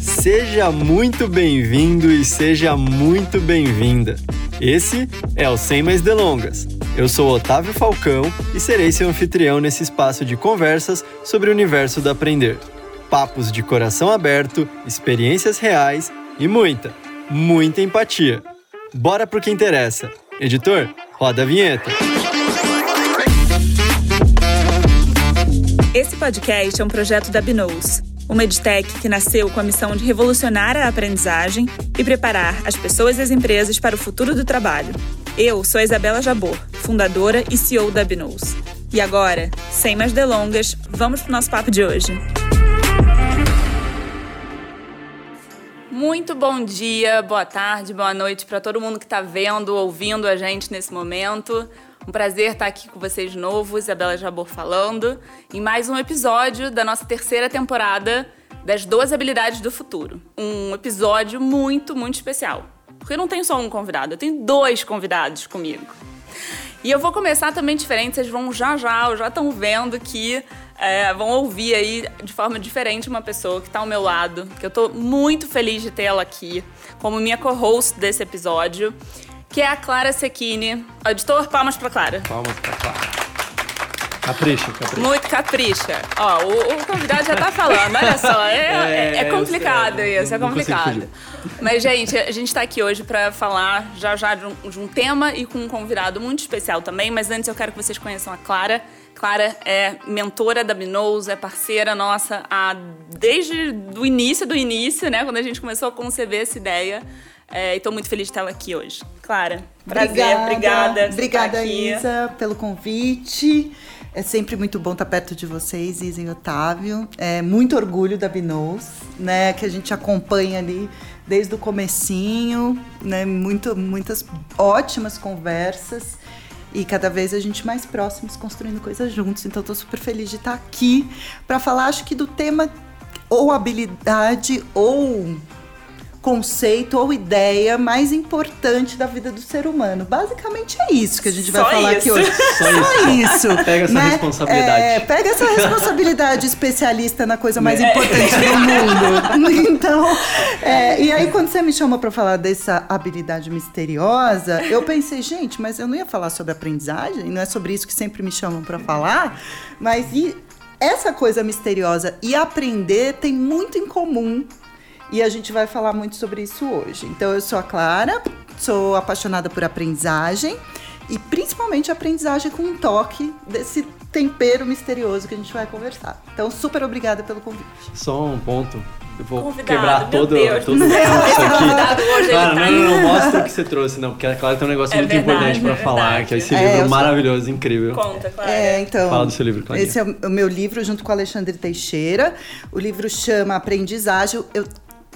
Seja muito bem-vindo e seja muito bem-vinda. Esse é o Sem Mais Delongas. Eu sou Otávio Falcão e serei seu anfitrião nesse espaço de conversas sobre o universo do aprender. Papos de coração aberto, experiências reais e muita, muita empatia. Bora pro que interessa. Editor, roda a vinheta. Esse podcast é um projeto da Binous, uma edtech que nasceu com a missão de revolucionar a aprendizagem e preparar as pessoas e as empresas para o futuro do trabalho. Eu sou a Isabela Jabor, fundadora e CEO da Binous. E agora, sem mais delongas, vamos para o nosso papo de hoje. Muito bom dia, boa tarde, boa noite para todo mundo que está vendo, ouvindo a gente nesse momento. Um prazer estar aqui com vocês de novo, Isabela Jabor falando, em mais um episódio da nossa terceira temporada das 12 habilidades do futuro. Um episódio muito, muito especial. Porque eu não tenho só um convidado, eu tenho dois convidados comigo. E eu vou começar também diferente, vocês vão já já, já estão vendo que é, vão ouvir aí de forma diferente uma pessoa que está ao meu lado, que eu estou muito feliz de tê-la aqui como minha co-host desse episódio que é a Clara Sequini. Editor, palmas pra Clara. Palmas pra Clara. Capricha, capricha. Muito capricha. Ó, o, o convidado já tá falando, olha só. É, é, é complicado isso, é complicado. Mas, gente, a gente tá aqui hoje para falar já já de um, de um tema e com um convidado muito especial também. Mas antes eu quero que vocês conheçam a Clara. Clara é mentora da Binous, é parceira nossa a, desde o início do início, né? Quando a gente começou a conceber essa ideia. É, e estou muito feliz de estar aqui hoje. Clara, prazer, obrigada. Obrigada, obrigada Isa, pelo convite. É sempre muito bom estar perto de vocês, Isa e Otávio. É muito orgulho da Binous, né? Que a gente acompanha ali desde o comecinho, né? Muito, muitas ótimas conversas e cada vez a gente mais próximos construindo coisas juntos. Então estou super feliz de estar aqui para falar, acho que do tema ou habilidade ou conceito ou ideia mais importante da vida do ser humano. Basicamente é isso que a gente vai falar isso. aqui hoje. Só, Só isso. isso. Pega essa né? responsabilidade. É, pega essa responsabilidade especialista na coisa mais é. importante do mundo. Então, é, e aí quando você me chamou para falar dessa habilidade misteriosa, eu pensei, gente, mas eu não ia falar sobre aprendizagem, não é sobre isso que sempre me chamam para falar, mas e essa coisa misteriosa e aprender tem muito em comum e a gente vai falar muito sobre isso hoje. Então, eu sou a Clara, sou apaixonada por aprendizagem e principalmente aprendizagem com um toque desse tempero misterioso que a gente vai conversar. Então, super obrigada pelo convite. Só um ponto. Eu vou convidado, quebrar todo, Deus, todo o aqui. Hoje claro, tá não, não, não, mostra o que você trouxe, não, porque a Clara tem um negócio é muito verdade, importante para é falar, que é esse é, livro maravilhoso, incrível. Conta, Clara. É, então. Fala do seu livro, Clara. Esse é o meu livro junto com o Alexandre Teixeira. O livro chama Aprendizagem. Eu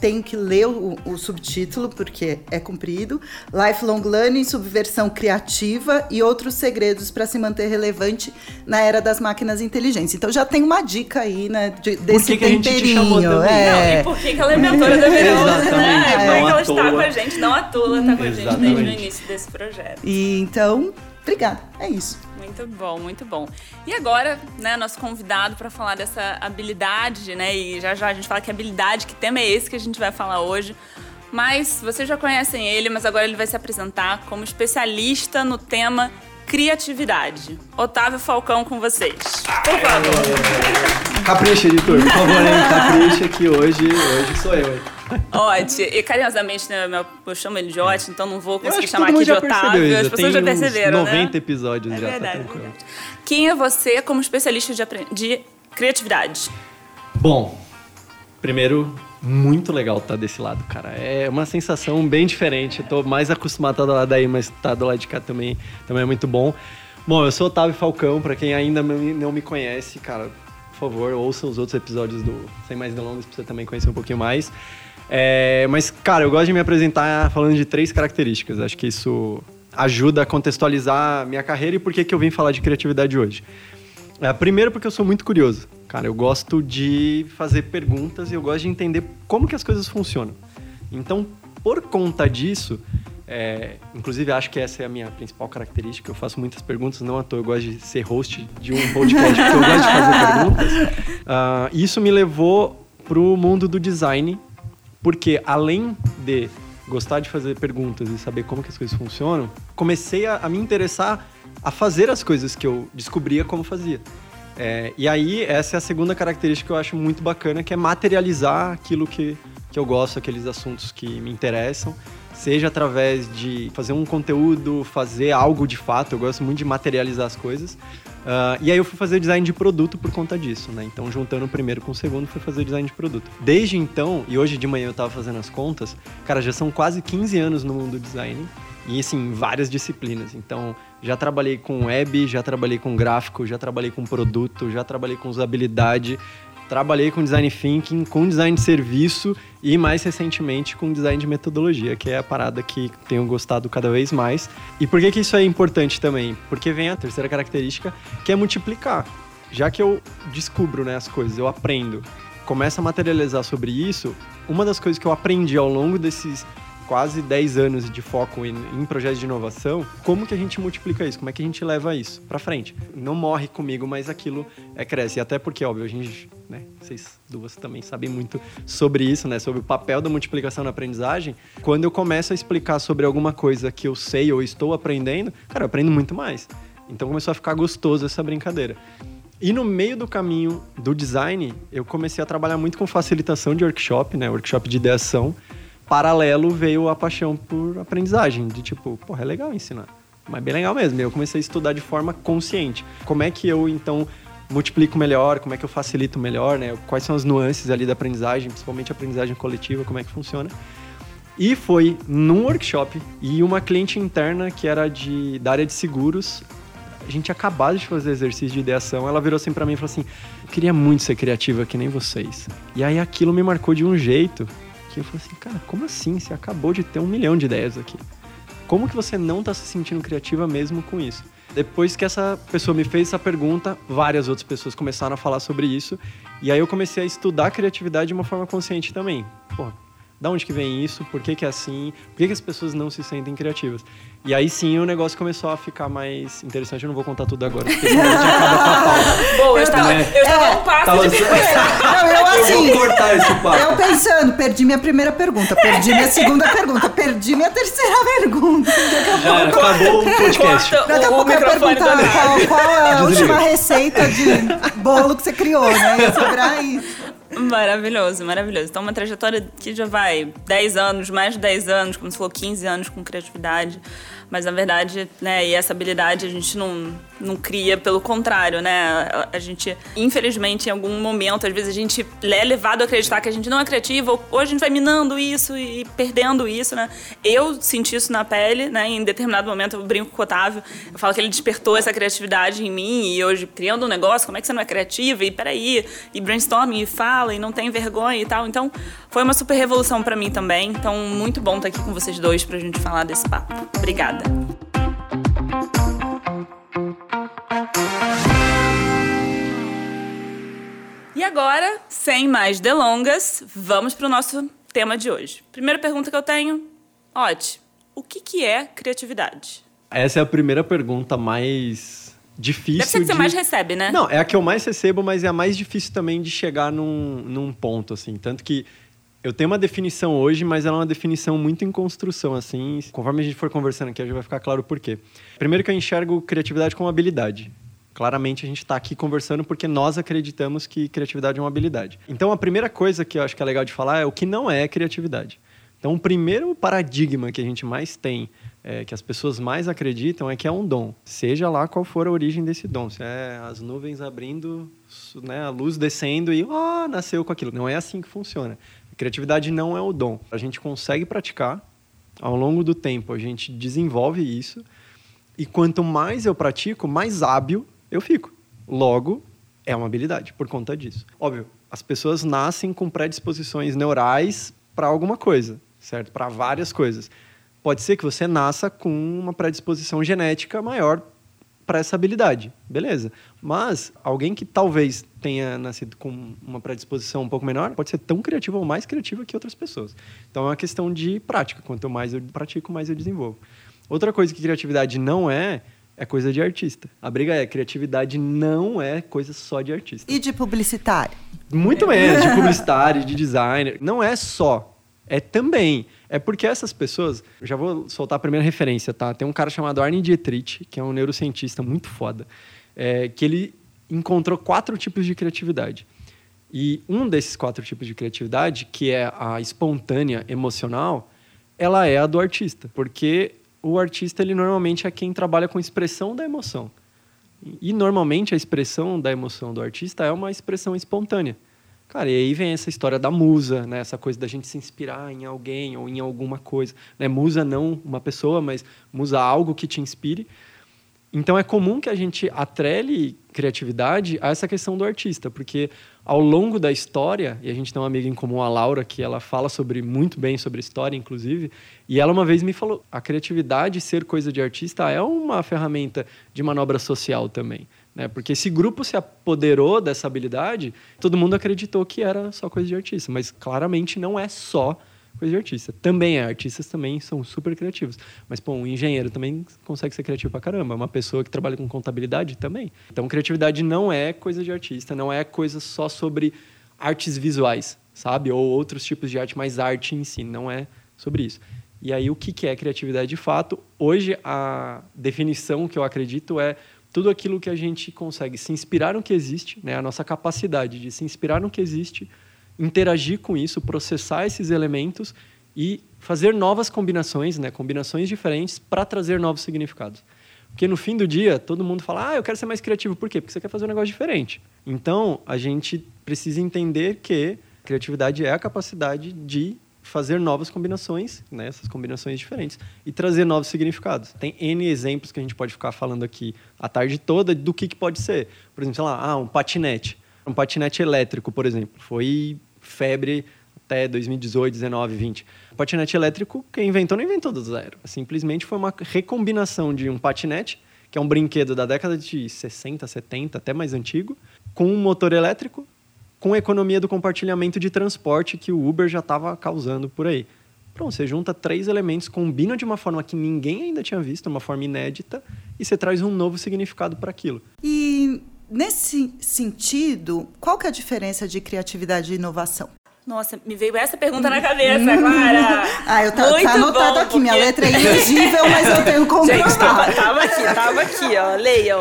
tenho que ler o, o, subtítulo, porque é comprido. Lifelong Learning, Subversão Criativa e Outros Segredos para se manter relevante na era das máquinas inteligentes. Então já tem uma dica aí, né, de, desse por que temperinho. Que a gente te chamou também? É. Não, e por que, ela é mentora da Verosa, né? É, porque ela está com a gente, não à toa, está com a gente desde o início desse projeto. E então, obrigada. É isso. Muito bom, muito bom. E agora, né, nosso convidado para falar dessa habilidade, né? E já já a gente fala que habilidade, que tema é esse que a gente vai falar hoje. Mas vocês já conhecem ele, mas agora ele vai se apresentar como especialista no tema criatividade. Otávio Falcão com vocês. Por favor. Capricha, editor, por favor? Capricha que hoje, hoje sou eu? Ote, e carinhosamente né, eu chamo ele de Ote, então não vou conseguir chamar aqui de Otávio. As pessoas já perceberam, 90 né? episódios é já. Verdade, tá verdade. Quem é você como especialista de, de criatividade? Bom, primeiro, muito legal estar tá desse lado, cara. É uma sensação bem diferente. Eu tô mais acostumado a estar do lado daí, mas estar tá do lado de cá também, também é muito bom. Bom, eu sou Otávio Falcão, para quem ainda não me conhece, cara, por favor, ouça os outros episódios do Sem Mais Delongas pra você também conhecer um pouquinho mais. É, mas, cara, eu gosto de me apresentar falando de três características. Acho que isso ajuda a contextualizar a minha carreira e por que, que eu vim falar de criatividade hoje. É, primeiro porque eu sou muito curioso. Cara, eu gosto de fazer perguntas e eu gosto de entender como que as coisas funcionam. Então, por conta disso, É, inclusive, acho que essa é a minha principal característica. Eu faço muitas perguntas, não à toa eu gosto de ser host de um podcast, porque eu gosto de fazer perguntas. Uh, isso me levou para o mundo do design, porque além de gostar de fazer perguntas e saber como que as coisas funcionam, comecei a, a me interessar a fazer as coisas que eu descobria como fazia. É, e aí, essa é a segunda característica que eu acho muito bacana, que é materializar aquilo que, que eu gosto, aqueles assuntos que me interessam, seja através de fazer um conteúdo, fazer algo de fato, eu gosto muito de materializar as coisas. Uh, e aí eu fui fazer design de produto por conta disso, né? Então, juntando o primeiro com o segundo, fui fazer design de produto. Desde então, e hoje de manhã eu tava fazendo as contas, cara, já são quase 15 anos no mundo do design. E assim, várias disciplinas. Então, já trabalhei com web, já trabalhei com gráfico, já trabalhei com produto, já trabalhei com usabilidade, trabalhei com design thinking, com design de serviço e mais recentemente com design de metodologia, que é a parada que tenho gostado cada vez mais. E por que, que isso é importante também? Porque vem a terceira característica, que é multiplicar. Já que eu descubro né, as coisas, eu aprendo, começo a materializar sobre isso, uma das coisas que eu aprendi ao longo desses quase 10 anos de foco em, em, projetos de inovação, como que a gente multiplica isso? Como é que a gente leva isso para frente? Não morre comigo, mas aquilo é, cresce. E até porque, óbvio, a gente, né, vocês duas também sabem muito sobre isso, né, sobre o papel da multiplicação na aprendizagem. Quando eu começo a explicar sobre alguma coisa que eu sei ou estou aprendendo, cara, eu aprendo muito mais. Então começou a ficar gostoso essa brincadeira. E no meio do caminho do design, eu comecei a trabalhar muito com facilitação de workshop, né, workshop de ideação paralelo veio a paixão por aprendizagem, de tipo, porra, é legal ensinar. Mas bem legal mesmo. Eu comecei a estudar de forma consciente. Como é que eu, então, multiplico melhor, como é que eu facilito melhor, né? Quais são as nuances ali da aprendizagem, principalmente a aprendizagem coletiva, como é que funciona. E foi num workshop e uma cliente interna que era de, da área de seguros. A gente acabado de fazer exercício de ideação. Ela virou assim para mim e falou assim: queria muito ser criativa que nem vocês. E aí aquilo me marcou de um jeito aqui. Eu falei assim, cara, como assim? Você acabou de ter um milhão de ideias aqui. Como que você não está se sentindo criativa mesmo com isso? Depois que essa pessoa me fez essa pergunta, várias outras pessoas começaram a falar sobre isso. E aí eu comecei a estudar criatividade de uma forma consciente também. Porra, da onde que vem isso? Por que, que é assim? Por que, que as pessoas não se sentem criativas? E aí sim o negócio começou a ficar mais interessante. Eu não vou contar tudo agora, porque senão a gente acaba com a pauta. Boa, eu estava, né? eu estava é, um passo tava... de Não, eu assim. Eu vou cortar esse papo. Eu pensando, perdi minha primeira pergunta, perdi minha segunda pergunta, perdi minha terceira pergunta. Já acabou o podcast. Daqui a pouco eu perguntar qual, qual é a última receita de bolo que você criou, né? Ia sobrar isso. Maravilhoso, maravilhoso. Então, uma trajetória que já vai 10 anos, mais de 10 anos, como você falou, 15 anos com criatividade. Mas na verdade, né, e essa habilidade a gente não, não cria, pelo contrário, né? A, gente, infelizmente, em algum momento, às vezes a gente é levado a acreditar que a gente não é criativo, ou a gente vai minando isso e perdendo isso, né? Eu senti isso na pele, né? Em determinado momento eu brinco com o Otávio, eu falo que ele despertou essa criatividade em mim e hoje criando um negócio, como é que você não é criativa? E peraí, e brainstorming, e fala, e não tem vergonha e tal. Então, foi uma super revolução para mim também. Então, muito bom estar aqui com vocês dois pra gente falar desse papo. Obrigada. E agora, sem mais delongas, vamos para o nosso tema de hoje. Primeira pergunta que eu tenho, Oti, o que, que é criatividade? Essa é a primeira pergunta mais difícil. Deve ser que de... você mais recebe, né? Não, é a que eu mais recebo, mas é a mais difícil também de chegar num, num ponto, assim. Tanto que eu tenho uma definição hoje, mas ela é uma definição muito em construção, assim. Conforme a gente for conversando aqui, já vai ficar claro o porquê. Primeiro que eu enxergo criatividade como habilidade. Claramente a gente está aqui conversando porque nós acreditamos que criatividade é uma habilidade. Então a primeira coisa que eu acho que é legal de falar é o que não é criatividade. Então o primeiro paradigma que a gente mais tem, é, que as pessoas mais acreditam, é que é um dom. Seja lá qual for a origem desse dom. Se é as nuvens abrindo, né, a luz descendo e oh, nasceu com aquilo. Não é assim que funciona. Criatividade não é o dom. A gente consegue praticar, ao longo do tempo a gente desenvolve isso, e quanto mais eu pratico, mais hábil eu fico. Logo, é uma habilidade por conta disso. Óbvio, as pessoas nascem com predisposições neurais para alguma coisa, certo? Para várias coisas. Pode ser que você nasça com uma predisposição genética maior para essa habilidade, beleza. Mas alguém que talvez tenha nascido com uma predisposição um pouco menor, pode ser tão criativo ou mais criativa que outras pessoas. Então é uma questão de prática. Quanto mais eu pratico, mais eu desenvolvo. Outra coisa que criatividade não é, é coisa de artista. A briga é, criatividade não é coisa só de artista. E de publicitário? Muito menos, de publicitário, de designer. Não é só, é também. É porque essas pessoas, já vou soltar a primeira referência, tá? Tem um cara chamado Arne Dietrich, que é um neurocientista muito foda, é, que ele encontrou quatro tipos de criatividade. E um desses quatro tipos de criatividade, que é a espontânea, emocional, ela é a do artista, porque o artista ele normalmente é quem trabalha com expressão da emoção. E normalmente a expressão da emoção do artista é uma expressão espontânea. Cara, e aí vem essa história da musa, né? Essa coisa da gente se inspirar em alguém ou em alguma coisa. Né? Musa não uma pessoa, mas musa algo que te inspire. Então é comum que a gente atrele criatividade a essa questão do artista, porque ao longo da história, e a gente tem uma amiga em comum, a Laura, que ela fala sobre muito bem sobre história, inclusive, e ela uma vez me falou: a criatividade ser coisa de artista é uma ferramenta de manobra social também. Né? Porque esse grupo se apoderou dessa habilidade, todo mundo acreditou que era só coisa de artista, mas claramente não é só coisa de artista. Também é, artistas também são super criativos. Mas, pô, um engenheiro também consegue ser criativo pra caramba. Uma pessoa que trabalha com contabilidade também. Então, criatividade não é coisa de artista, não é coisa só sobre artes visuais, sabe? Ou outros tipos de arte, mas arte em si, não é sobre isso. E aí, o que é criatividade de fato? Hoje, a definição que eu acredito é tudo aquilo que a gente consegue se inspirar no que existe, né? a nossa capacidade de se inspirar no que existe, interagir com isso, processar esses elementos e fazer novas combinações, né? combinações diferentes para trazer novos significados. Porque no fim do dia, todo mundo fala, ah, eu quero ser mais criativo. Por quê? Porque você quer fazer um negócio diferente. Então, a gente precisa entender que criatividade é a capacidade de fazer novas combinações, né, essas combinações diferentes, e trazer novos significados. Tem N exemplos que a gente pode ficar falando aqui a tarde toda do que, que pode ser. Por exemplo, sei lá, ah, um patinete. Um patinete elétrico, por exemplo. Foi febre até 2018, 19, 20. O patinete elétrico, quem inventou não inventou do zero. Simplesmente foi uma recombinação de um patinete, que é um brinquedo da década de 60, 70, até mais antigo, com um motor elétrico com a economia do compartilhamento de transporte que o Uber já estava causando por aí. Pronto, você junta três elementos, combina de uma forma que ninguém ainda tinha visto, uma forma inédita, e você traz um novo significado para aquilo. E nesse sentido, qual que é a diferença de criatividade e inovação? Nossa, me veio essa pergunta na cabeça, Clara. ah, eu tá, tá anotado bom, aqui. Porque... Minha letra é ilegível, mas eu tenho como Gente, tava, tava aqui, tava aqui, ó. Leiam.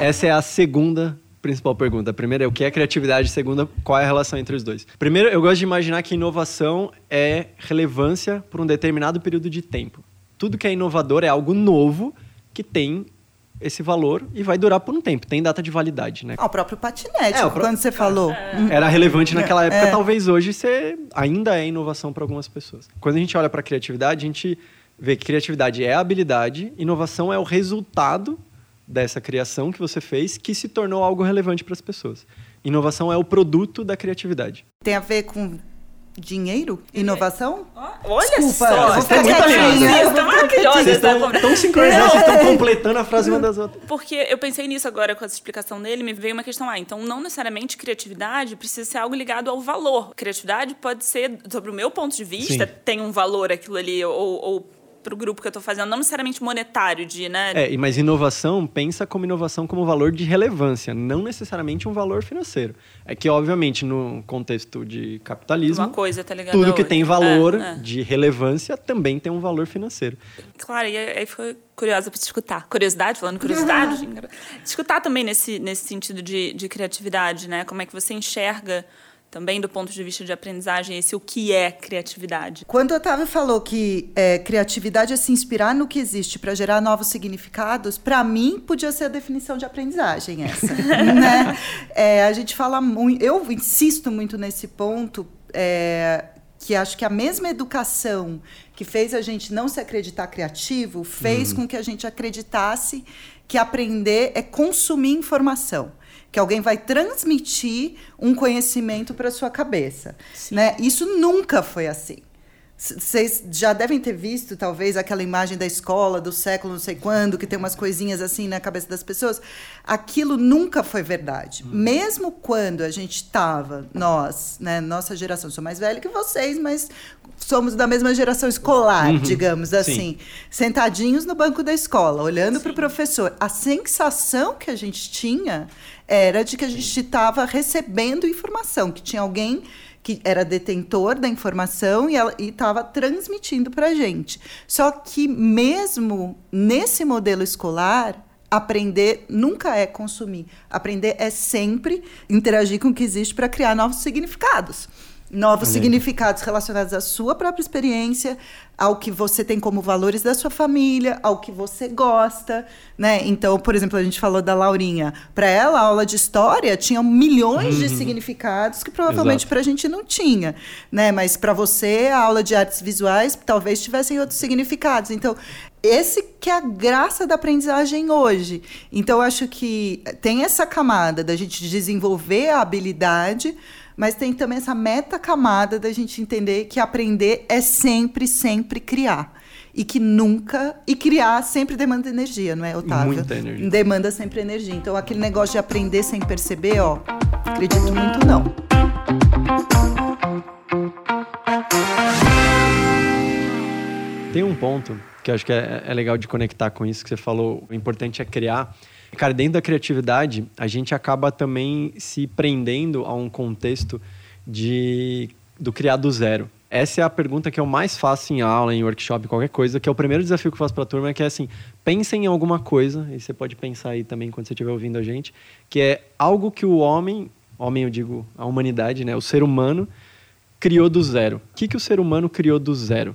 Essa é a segunda principal pergunta. A primeira é o que é criatividade, a segunda, qual é a relação entre os dois. Primeiro, eu gosto de imaginar que inovação é relevância por um determinado período de tempo. Tudo que é inovador é algo novo que tem esse valor e vai durar por um tempo. Tem data de validade, né? Ah, o próprio patinete, é, o quando você falou. É. Era relevante naquela época, é. talvez hoje você ainda é inovação para algumas pessoas. Quando a gente olha para criatividade, a gente vê que criatividade é habilidade, inovação é o resultado dessa criação que você fez que se tornou algo relevante para as pessoas. Inovação é o produto da criatividade. Tem a ver com dinheiro? Inovação? Olha Desculpa, só, vocês estão muito alinhadas. Estão maravilhosas. Vocês estão tão sincronizadas, vocês estão completando a frase uma das outras. Porque eu pensei nisso agora com essa explicação dele, me veio uma questão, ah, então não necessariamente criatividade precisa ser algo ligado ao valor. Criatividade pode ser, sobre o meu ponto de vista, Sim. tem um valor aquilo ali, ou, ou para o grupo que eu estou fazendo, não necessariamente monetário, de, né? É, mas inovação, pensa como inovação como valor de relevância, não necessariamente um valor financeiro. É que, obviamente, no contexto de capitalismo, Uma coisa, tá ligado? tudo que tem valor é, é. de relevância também tem um valor financeiro. Claro, e aí foi curiosa para te escutar. Curiosidade, falando curiosidade. Escutar também nesse, nesse sentido de, de criatividade, né? Como é que você enxerga também do ponto de vista de aprendizagem, esse o que é criatividade. Quando o Otávio falou que é, criatividade é se inspirar no que existe para gerar novos significados, para mim podia ser a definição de aprendizagem essa. né? É, a gente fala muito, eu insisto muito nesse ponto, é, que acho que a mesma educação que fez a gente não se acreditar criativo fez uhum. com que a gente acreditasse que aprender é consumir informação que alguém vai transmitir um conhecimento para sua cabeça, né? Isso nunca foi assim. Vocês já devem ter visto, talvez, aquela imagem da escola do século não sei quando, que tem umas coisinhas assim na cabeça das pessoas. Aquilo nunca foi verdade. Hum. Mesmo quando a gente estava, nós, né, nossa geração, sou mais velha que vocês, mas somos da mesma geração escolar, uhum. digamos assim, Sim. sentadinhos no banco da escola, olhando para o professor. A sensação que a gente tinha era de que a gente estava recebendo informação, que tinha alguém que era detentor da informação e estava transmitindo para a gente. Só que mesmo nesse modelo escolar, aprender nunca é consumir. Aprender é sempre interagir com o que existe para criar novos significados novos significados relacionados à sua própria experiência, ao que você tem como valores da sua família, ao que você gosta, né? Então, por exemplo, a gente falou da Laurinha. Para ela, a aula de história tinha milhões uhum. de significados que provavelmente para a gente não tinha, né? Mas para você, a aula de artes visuais talvez tivessem outros significados. Então, esse que é a graça da aprendizagem hoje. Então, eu acho que tem essa camada da gente desenvolver a habilidade mas tem também essa meta camada da gente entender que aprender é sempre, sempre criar. E que nunca. E criar sempre demanda energia, não é, Otávio? Muita energia. Demanda sempre energia. Então, aquele negócio de aprender sem perceber, ó, acredito muito não. Tem um ponto que eu acho que é, é legal de conectar com isso que você falou. O importante é criar Cara, dentro da criatividade, a gente acaba também se prendendo a um contexto de do criar do zero. Essa é a pergunta que eu mais faço em aula, em workshop, qualquer coisa, que é o primeiro desafio que eu faço para a turma, que é assim, pensem em alguma coisa, e você pode pensar aí também quando você estiver ouvindo a gente, que é algo que o homem, homem eu digo a humanidade, né, o ser humano, criou do zero. O que, que o ser humano criou do zero?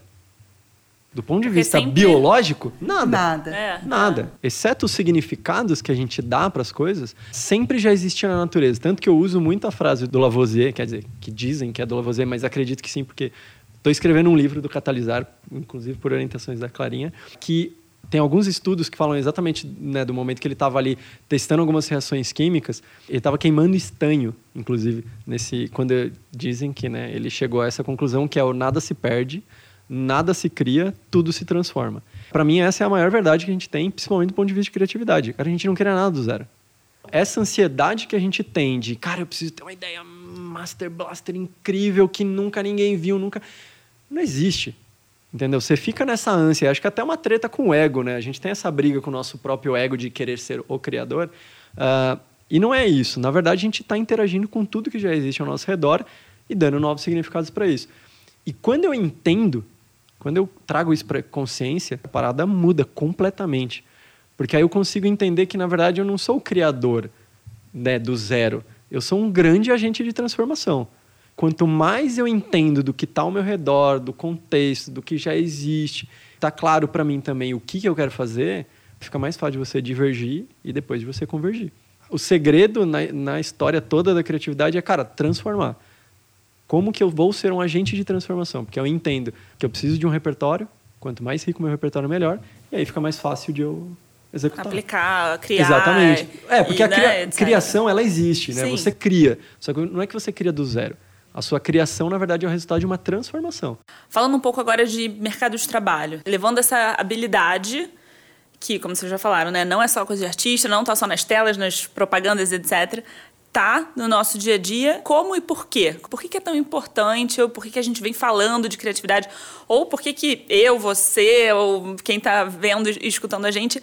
Do ponto de vista sempre... biológico, nada. Nada. É, nada. Exceto os significados que a gente dá para as coisas, sempre já existia na natureza. Tanto que eu uso muito a frase do Lavoisier, quer dizer, que dizem que é do Lavoisier, mas acredito que sim, porque estou escrevendo um livro do Catalisar, inclusive por orientações da Clarinha, que tem alguns estudos que falam exatamente né, do momento que ele estava ali testando algumas reações químicas. Ele estava queimando estanho, inclusive, nesse quando dizem que né, ele chegou a essa conclusão que é o nada se perde, nada se cria, tudo se transforma. Para mim, essa é a maior verdade que a gente tem, principalmente do ponto de vista de criatividade. Cara, a gente não cria nada do zero. Essa ansiedade que a gente tem de, cara, eu preciso ter uma ideia master blaster incrível que nunca ninguém viu, nunca. Não existe. Entendeu? Você fica nessa ânsia. Acho que até uma treta com o ego, né? A gente tem essa briga com o nosso próprio ego de querer ser o criador. Uh, e não é isso. Na verdade, a gente está interagindo com tudo que já existe ao nosso redor e dando novos significados para isso. E quando eu entendo quando eu trago isso para consciência, a parada muda completamente. Porque aí eu consigo entender que, na verdade, eu não sou o criador né, do zero. Eu sou um grande agente de transformação. Quanto mais eu entendo do que está ao meu redor, do contexto, do que já existe, está claro para mim também o que, que eu quero fazer, fica mais fácil de você divergir e depois de você convergir. O segredo na, na história toda da criatividade é, cara, transformar. Como que eu vou ser um agente de transformação? Porque eu entendo que eu preciso de um repertório, quanto mais rico o meu repertório, melhor, e aí fica mais fácil de eu executar. Aplicar, criar. Exatamente. É, porque e, a né, criação, ela existe, né? Sim. Você cria. Só que não é que você cria do zero. A sua criação, na verdade, é o resultado de uma transformação. Falando um pouco agora de mercado de trabalho, levando essa habilidade que, como vocês já falaram, né, não é só coisa de artista, não está só nas telas, nas propagandas, etc tá no nosso dia a dia, como e por quê? Por que, que é tão importante, ou por que, que a gente vem falando de criatividade, ou por que, que eu, você, ou quem está vendo e escutando a gente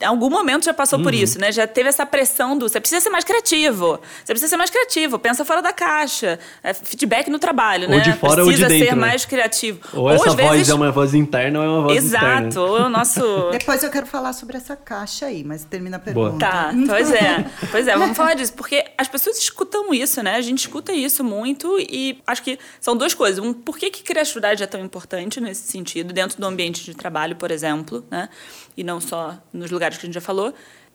em algum momento já passou uhum. por isso, né? Já teve essa pressão do você precisa ser mais criativo. Você precisa ser mais criativo, pensa fora da caixa. É feedback no trabalho, ou né? De fora precisa ou de dentro, ser né? mais criativo. Ou, ou essa voz vezes... é uma voz interna ou é uma voz Exato, externa. Exato, ou é o nosso. Depois eu quero falar sobre essa caixa aí, mas termina a pergunta. Boa. Tá, pois é. Pois é, vamos falar disso, porque as pessoas escutam isso, né? A gente escuta isso muito e acho que são duas coisas. Um, por que, que criatividade é tão importante nesse sentido, dentro do ambiente de trabalho, por exemplo, né? E não só nos lugares que a gente já falou.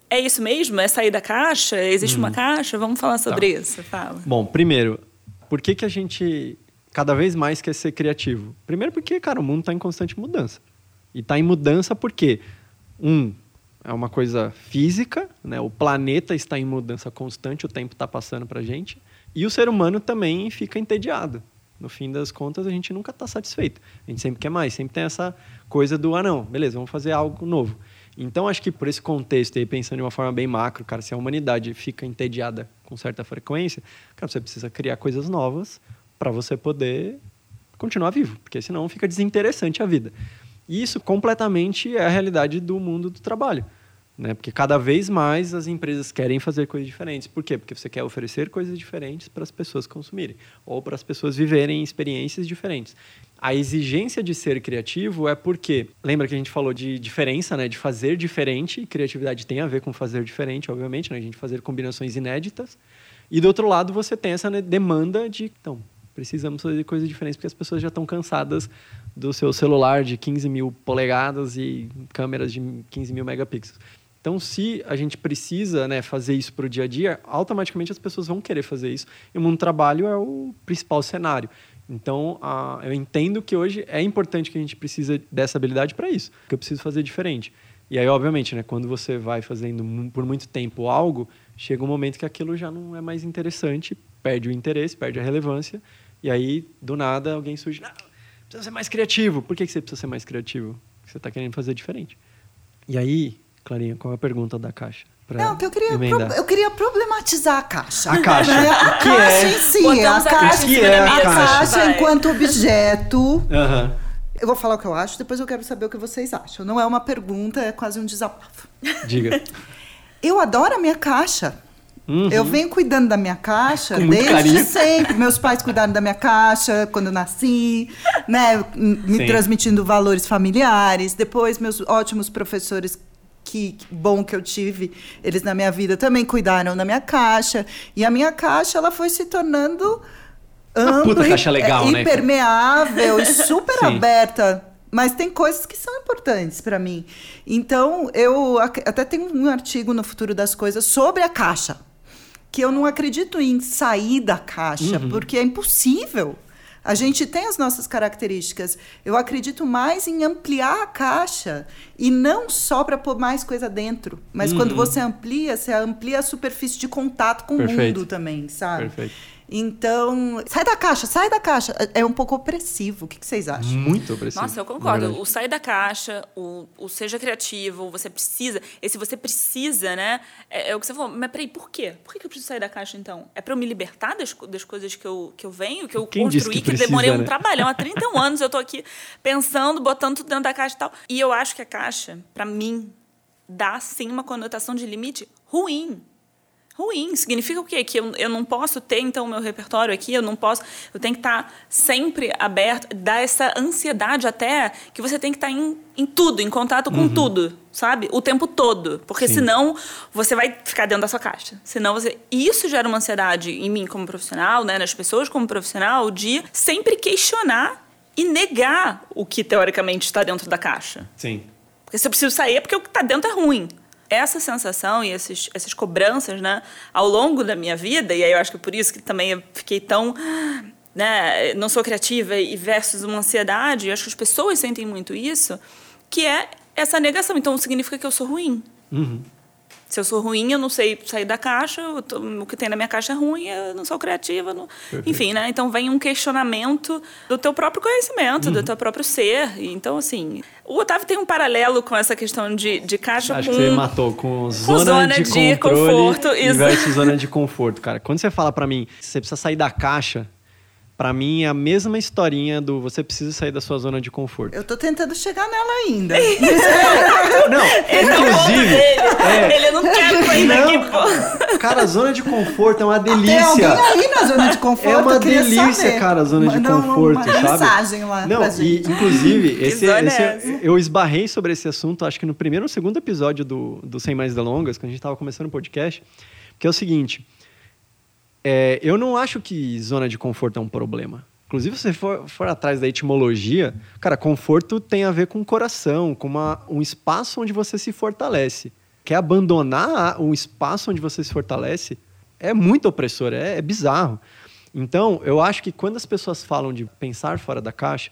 É isso mesmo? É sair da caixa? Existe uma uhum. caixa? Vamos falar sobre tá. isso. Fala. Bom, primeiro, por que, que a gente cada vez mais quer ser criativo? Primeiro porque, cara, o mundo está em constante mudança. E está em mudança porque, um, é uma coisa física, né? o planeta está em mudança constante, o tempo está passando para a gente. E o ser humano também fica entediado. no fim das contas, a gente nunca está satisfeito. A gente sempre quer mais, sempre tem essa coisa do, ah, não, beleza, vamos fazer algo novo. Então, acho que por esse contexto aí, pensando de uma forma bem macro, cara, se a humanidade fica entediada com certa frequência, cara, você precisa criar coisas novas para você poder continuar vivo, porque senão fica desinteressante a vida. E isso completamente é a realidade do mundo do trabalho. Né? Porque cada vez mais as empresas querem fazer coisas diferentes. Por quê? Porque você quer oferecer coisas diferentes para as pessoas consumirem, ou para as pessoas viverem experiências diferentes. A exigência de ser criativo é porque, lembra que a gente falou de diferença, né? de fazer diferente, criatividade tem a ver com fazer diferente, obviamente, né? a gente fazer combinações inéditas. E do outro lado, você tem essa né, demanda de, então, precisamos fazer coisas diferentes porque as pessoas já estão cansadas do seu celular de 15 mil polegadas e câmeras de 15 mil megapixels. Então, se a gente precisa né, fazer isso para o dia a dia, automaticamente as pessoas vão querer fazer isso. E o mundo do trabalho é o principal cenário. Então, a, eu entendo que hoje é importante que a gente precisa dessa habilidade para isso, que eu preciso fazer diferente. E aí, obviamente, né, quando você vai fazendo por muito tempo algo, chega um momento que aquilo já não é mais interessante, perde o interesse, perde a relevância, e aí, do nada, alguém surge, não, precisa ser mais criativo. Por que você precisa ser mais criativo? Porque você está querendo fazer diferente. E aí, Clarinha, qual é a pergunta da caixa? Não, que eu queria, pro, eu queria problematizar a caixa. A caixa. Né? A que caixa é? em si. A caixa, que é a caixa? caixa enquanto objeto. Uhum. Eu vou falar o que eu acho, depois eu quero saber o que vocês acham. Não é uma pergunta, é quase um desabafo. Diga. Eu adoro a minha caixa. Uhum. Eu venho cuidando da minha caixa desde carinho. sempre. Meus pais cuidaram da minha caixa quando eu nasci, né? Me Sim. transmitindo valores familiares. Depois, meus ótimos professores que, que bom que eu tive, eles na minha vida também cuidaram da minha caixa. E a minha caixa, ela foi se tornando ampla, puta caixa legal, é, né, impermeável e super Sim. aberta. Mas tem coisas que são importantes para mim. Então, eu até tenho um artigo no Futuro das Coisas sobre a caixa. Que eu não acredito em sair da caixa, Uhum. porque é impossível. A gente tem as nossas características. Eu acredito mais em ampliar a caixa e não só para pôr mais coisa dentro, mas quando você amplia, você amplia a superfície de contato com o Uhum. Perfeito. mundo também, sabe? Perfeito. Então, sai da caixa, sai da caixa. É um pouco opressivo. O que que vocês acham? Muito opressivo. Nossa, eu concordo. O sair da caixa, o, o seja criativo, você precisa. Esse você precisa, né? É, é o que você falou. Mas peraí, por quê? Por que que eu preciso sair da caixa, então? É pra eu me libertar das, das coisas que eu, que eu venho, que eu Quem construí, que que, precisa, demorei um né? trabalhão. Há 31 anos eu tô aqui pensando, botando tudo dentro da caixa e tal. E eu acho que a caixa, pra mim, dá sim uma conotação de limite ruim. Ruim. Significa o quê? Que eu, eu não posso ter, então, o meu repertório aqui, eu não posso. Eu tenho que estar sempre aberto, dá essa ansiedade até que você tem que estar em, em tudo, em contato com tudo, sabe? O tempo todo. Porque Sim. senão você vai ficar dentro da sua caixa. Senão você. Isso gera uma ansiedade em mim como profissional, né? Nas pessoas como profissional, de sempre questionar e negar o que teoricamente está dentro da caixa. Sim. Porque se eu preciso sair é porque o que está dentro é ruim. Essa sensação e esses, essas cobranças, né, ao longo da minha vida, e aí eu acho que é por isso que também eu fiquei tão. Né, não sou criativa e versus uma ansiedade, eu acho que as pessoas sentem muito isso, que é essa negação. Então significa que eu sou ruim. Uhum. Se eu sou ruim, eu não sei sair da caixa, tô- o que tem na minha caixa é ruim, eu não sou criativa. não- Enfim, né? Então vem um questionamento do teu próprio conhecimento, Uhum. do teu próprio ser. Então, assim, o Otávio tem um paralelo com essa questão de, de caixa Acho com... que você matou com zona, zona de, de conforto, isso. zona de conforto, cara. Quando você fala pra mim, você precisa sair da caixa, pra mim é a mesma historinha do você precisa sair da sua zona de conforto. Eu tô tentando chegar nela ainda. Não, Esse é inclusive, é. Ele não quer sair daqui, Não, pô. cara, a zona de conforto é uma Tem alguém delícia. aí na zona de conforto? É uma delícia, saber. cara, a zona de um- conforto, uma sabe? mensagem lá Não, pra e gente. inclusive, esse, é esse- essa? eu esbarrei sobre esse assunto, acho que no primeiro ou segundo episódio do, do Sem Mais Delongas, quando a gente estava começando o podcast, que é o seguinte: é, eu não acho que zona de conforto é um problema. Inclusive, se você for, for atrás da etimologia, cara, conforto tem a ver com coração, com uma, um espaço onde você se fortalece. Quer abandonar um espaço onde você se fortalece é muito opressor, é, é bizarro. Então, eu acho que quando as pessoas falam de pensar fora da caixa,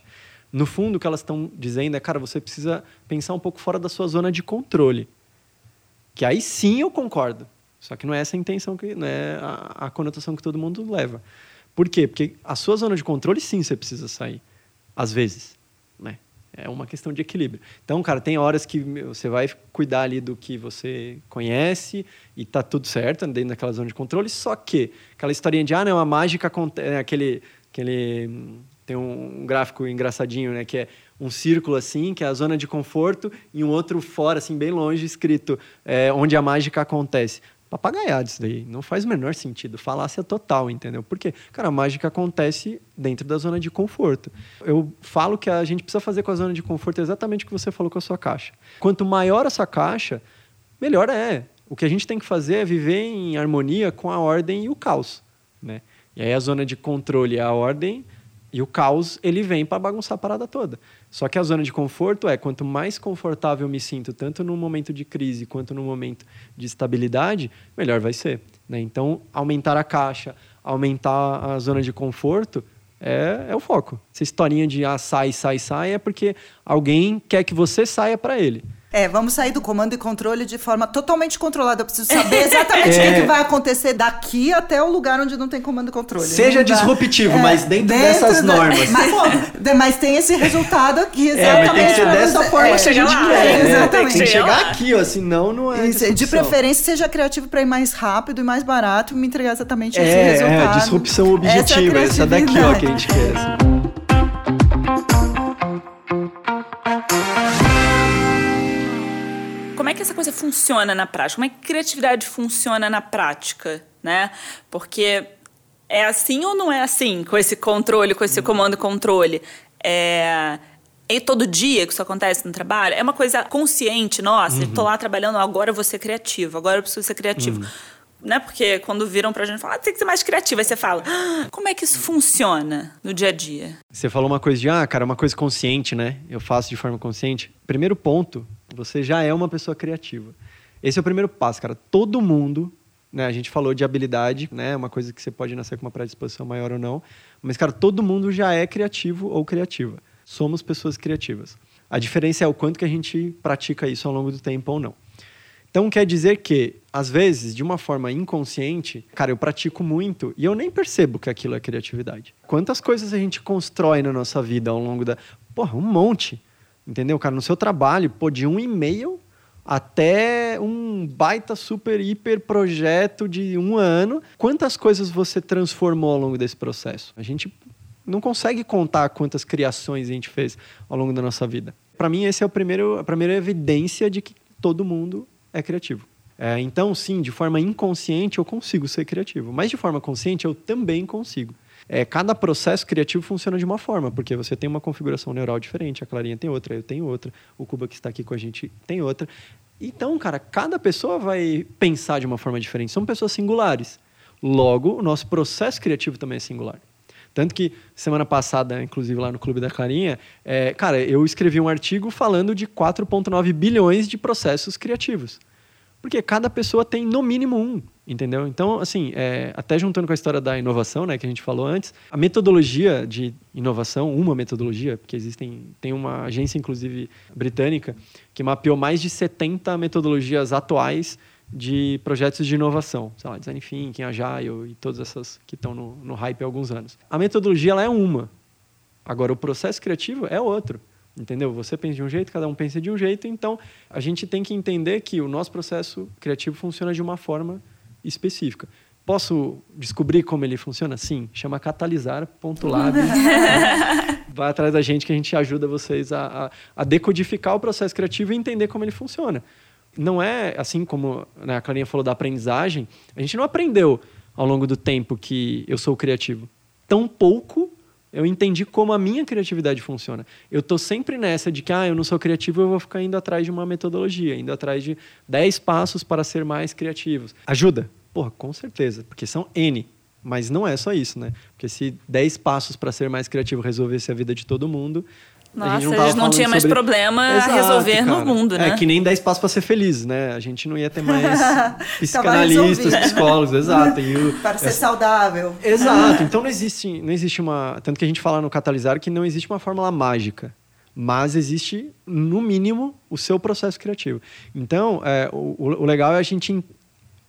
no fundo o que elas estão dizendo é, cara, você precisa pensar um pouco fora da sua zona de controle. Que aí sim eu concordo. Só que não é essa a intenção, que, não é a, a conotação que todo mundo leva. Por quê? Porque a sua zona de controle, sim, você precisa sair. Às vezes, né? É uma questão de equilíbrio. Então, cara, tem horas que você vai cuidar ali do que você conhece e tá tudo certo dentro daquela zona de controle, só que aquela historinha de, ah, não, a mágica acontece, né, aquele, aquele tem um gráfico engraçadinho, né, que é um círculo assim, que é a zona de conforto, e um outro fora, assim, bem longe, escrito é, onde a mágica acontece papagaiado isso daí. Não faz o menor sentido. Falácia total, entendeu? Porque, cara, a mágica acontece dentro da zona de conforto. Eu falo que a gente precisa fazer com a zona de conforto exatamente o que você falou com a sua caixa. Quanto maior essa caixa, melhor é. O que a gente tem que fazer é viver em harmonia com a ordem e o caos, né? E aí a zona de controle é a ordem e o caos, ele vem para bagunçar a parada toda. Só que a zona de conforto é quanto mais confortável eu me sinto, tanto no momento de crise quanto no momento de estabilidade, melhor vai ser. Né? Então, aumentar a caixa, aumentar a zona de conforto é, é o foco. Essa historinha de ah, sai, sai, sai é porque alguém quer que você saia para ele. É, vamos sair do comando e controle de forma totalmente controlada. Eu preciso saber exatamente o é. que, que, vai acontecer daqui até o lugar onde não tem comando e controle. Seja disruptivo, é, mas dentro, dentro dessas da, normas. Mas, mas, tem esse resultado aqui, exatamente. É, mas tem que ser dessa forma é, que a gente lá, quer. É, exatamente. Tem que chegar aqui, ó, senão não é. Isso, de preferência, seja criativo para ir mais rápido e mais barato e me entregar exatamente esse é, resultado. É, disrupção objetiva, essa, essa daqui, ó, que a gente quer. Assim. Como é que essa coisa funciona na prática? Como é que criatividade funciona na prática, né? Porque é assim ou não é assim com esse controle, com esse comando e controle? É, é todo dia que isso acontece no trabalho? É uma coisa consciente, nossa, uhum. eu tô lá trabalhando, agora eu vou ser criativo, agora eu preciso ser criativo. Uhum. Né? Porque quando viram pra gente falar, ah, tem que ser mais criativo, aí você fala, ah, como é que isso funciona no dia a dia? Você falou uma coisa de, ah, cara, uma coisa consciente, né? Eu faço de forma consciente. Primeiro ponto você já é uma pessoa criativa. Esse é o primeiro passo, cara. Todo mundo, né? A gente falou de habilidade, né? Uma coisa que você pode nascer com uma predisposição maior ou não. Mas, cara, todo mundo já é criativo ou criativa. Somos pessoas criativas. A diferença é o quanto que a gente pratica isso ao longo do tempo ou não. Então quer dizer que, às vezes, de uma forma inconsciente, cara, eu pratico muito e eu nem percebo que aquilo é criatividade. Quantas coisas a gente constrói na nossa vida ao longo da. Porra, um monte. Entendeu, cara? No seu trabalho, pô, de um e-mail até um baita super hiper projeto de um ano. Quantas coisas você transformou ao longo desse processo? A gente não consegue contar quantas criações a gente fez ao longo da nossa vida. Para mim, essa é o primeiro, a primeira evidência de que todo mundo é criativo. É, então, sim, de forma inconsciente eu consigo ser criativo, mas de forma consciente eu também consigo. É, cada processo criativo funciona de uma forma, porque você tem uma configuração neural diferente, a Clarinha tem outra, eu tenho outra, o Cuba que está aqui com a gente tem outra. Então, cara, cada pessoa vai pensar de uma forma diferente. São pessoas singulares. Logo, o nosso processo criativo também é singular. Tanto que semana passada, inclusive lá no Clube da Clarinha, é, cara, eu escrevi um artigo falando de 4,9 bilhões de processos criativos. Porque cada pessoa tem no mínimo um, entendeu? Então, assim, é, até juntando com a história da inovação, né, que a gente falou antes, a metodologia de inovação, uma metodologia, porque existem, tem uma agência, inclusive, britânica, que mapeou mais de 70 metodologias atuais de projetos de inovação, sei lá, Design Thinking, Agile e todas essas que estão no, no hype há alguns anos. A metodologia ela é uma, agora o processo criativo é outro. Entendeu? Você pensa de um jeito, cada um pensa de um jeito, então a gente tem que entender que o nosso processo criativo funciona de uma forma específica. Posso descobrir como ele funciona? Sim, chama catalisar.lab. Vai atrás da gente que a gente ajuda vocês a, a, a, decodificar o processo criativo e entender como ele funciona. Não é assim como né, a Clarinha falou da aprendizagem, a gente não aprendeu ao longo do tempo que eu sou criativo. Tão pouco eu entendi como a minha criatividade funciona. Eu estou sempre nessa de que, ah, eu não sou criativo, eu vou ficar indo atrás de uma metodologia, indo atrás de 10 passos para ser mais criativos. Ajuda? Porra, com certeza, porque são N. Mas não é só isso, né? Porque se 10 passos para ser mais criativo resolvesse a vida de todo mundo, nossa, a gente não, a gente não tinha mais sobre... problema Exato, a resolver cara. no mundo, é né? É que nem 10 passos para ser feliz, né? A gente não ia ter mais psicanalistas, psicólogos, exato. O... Para ser saudável. Exato. Então não existe, não existe uma. Tanto que a gente fala no catalisar que não existe uma fórmula mágica. Mas existe, no mínimo, o seu processo criativo. Então, é, o, o legal é a gente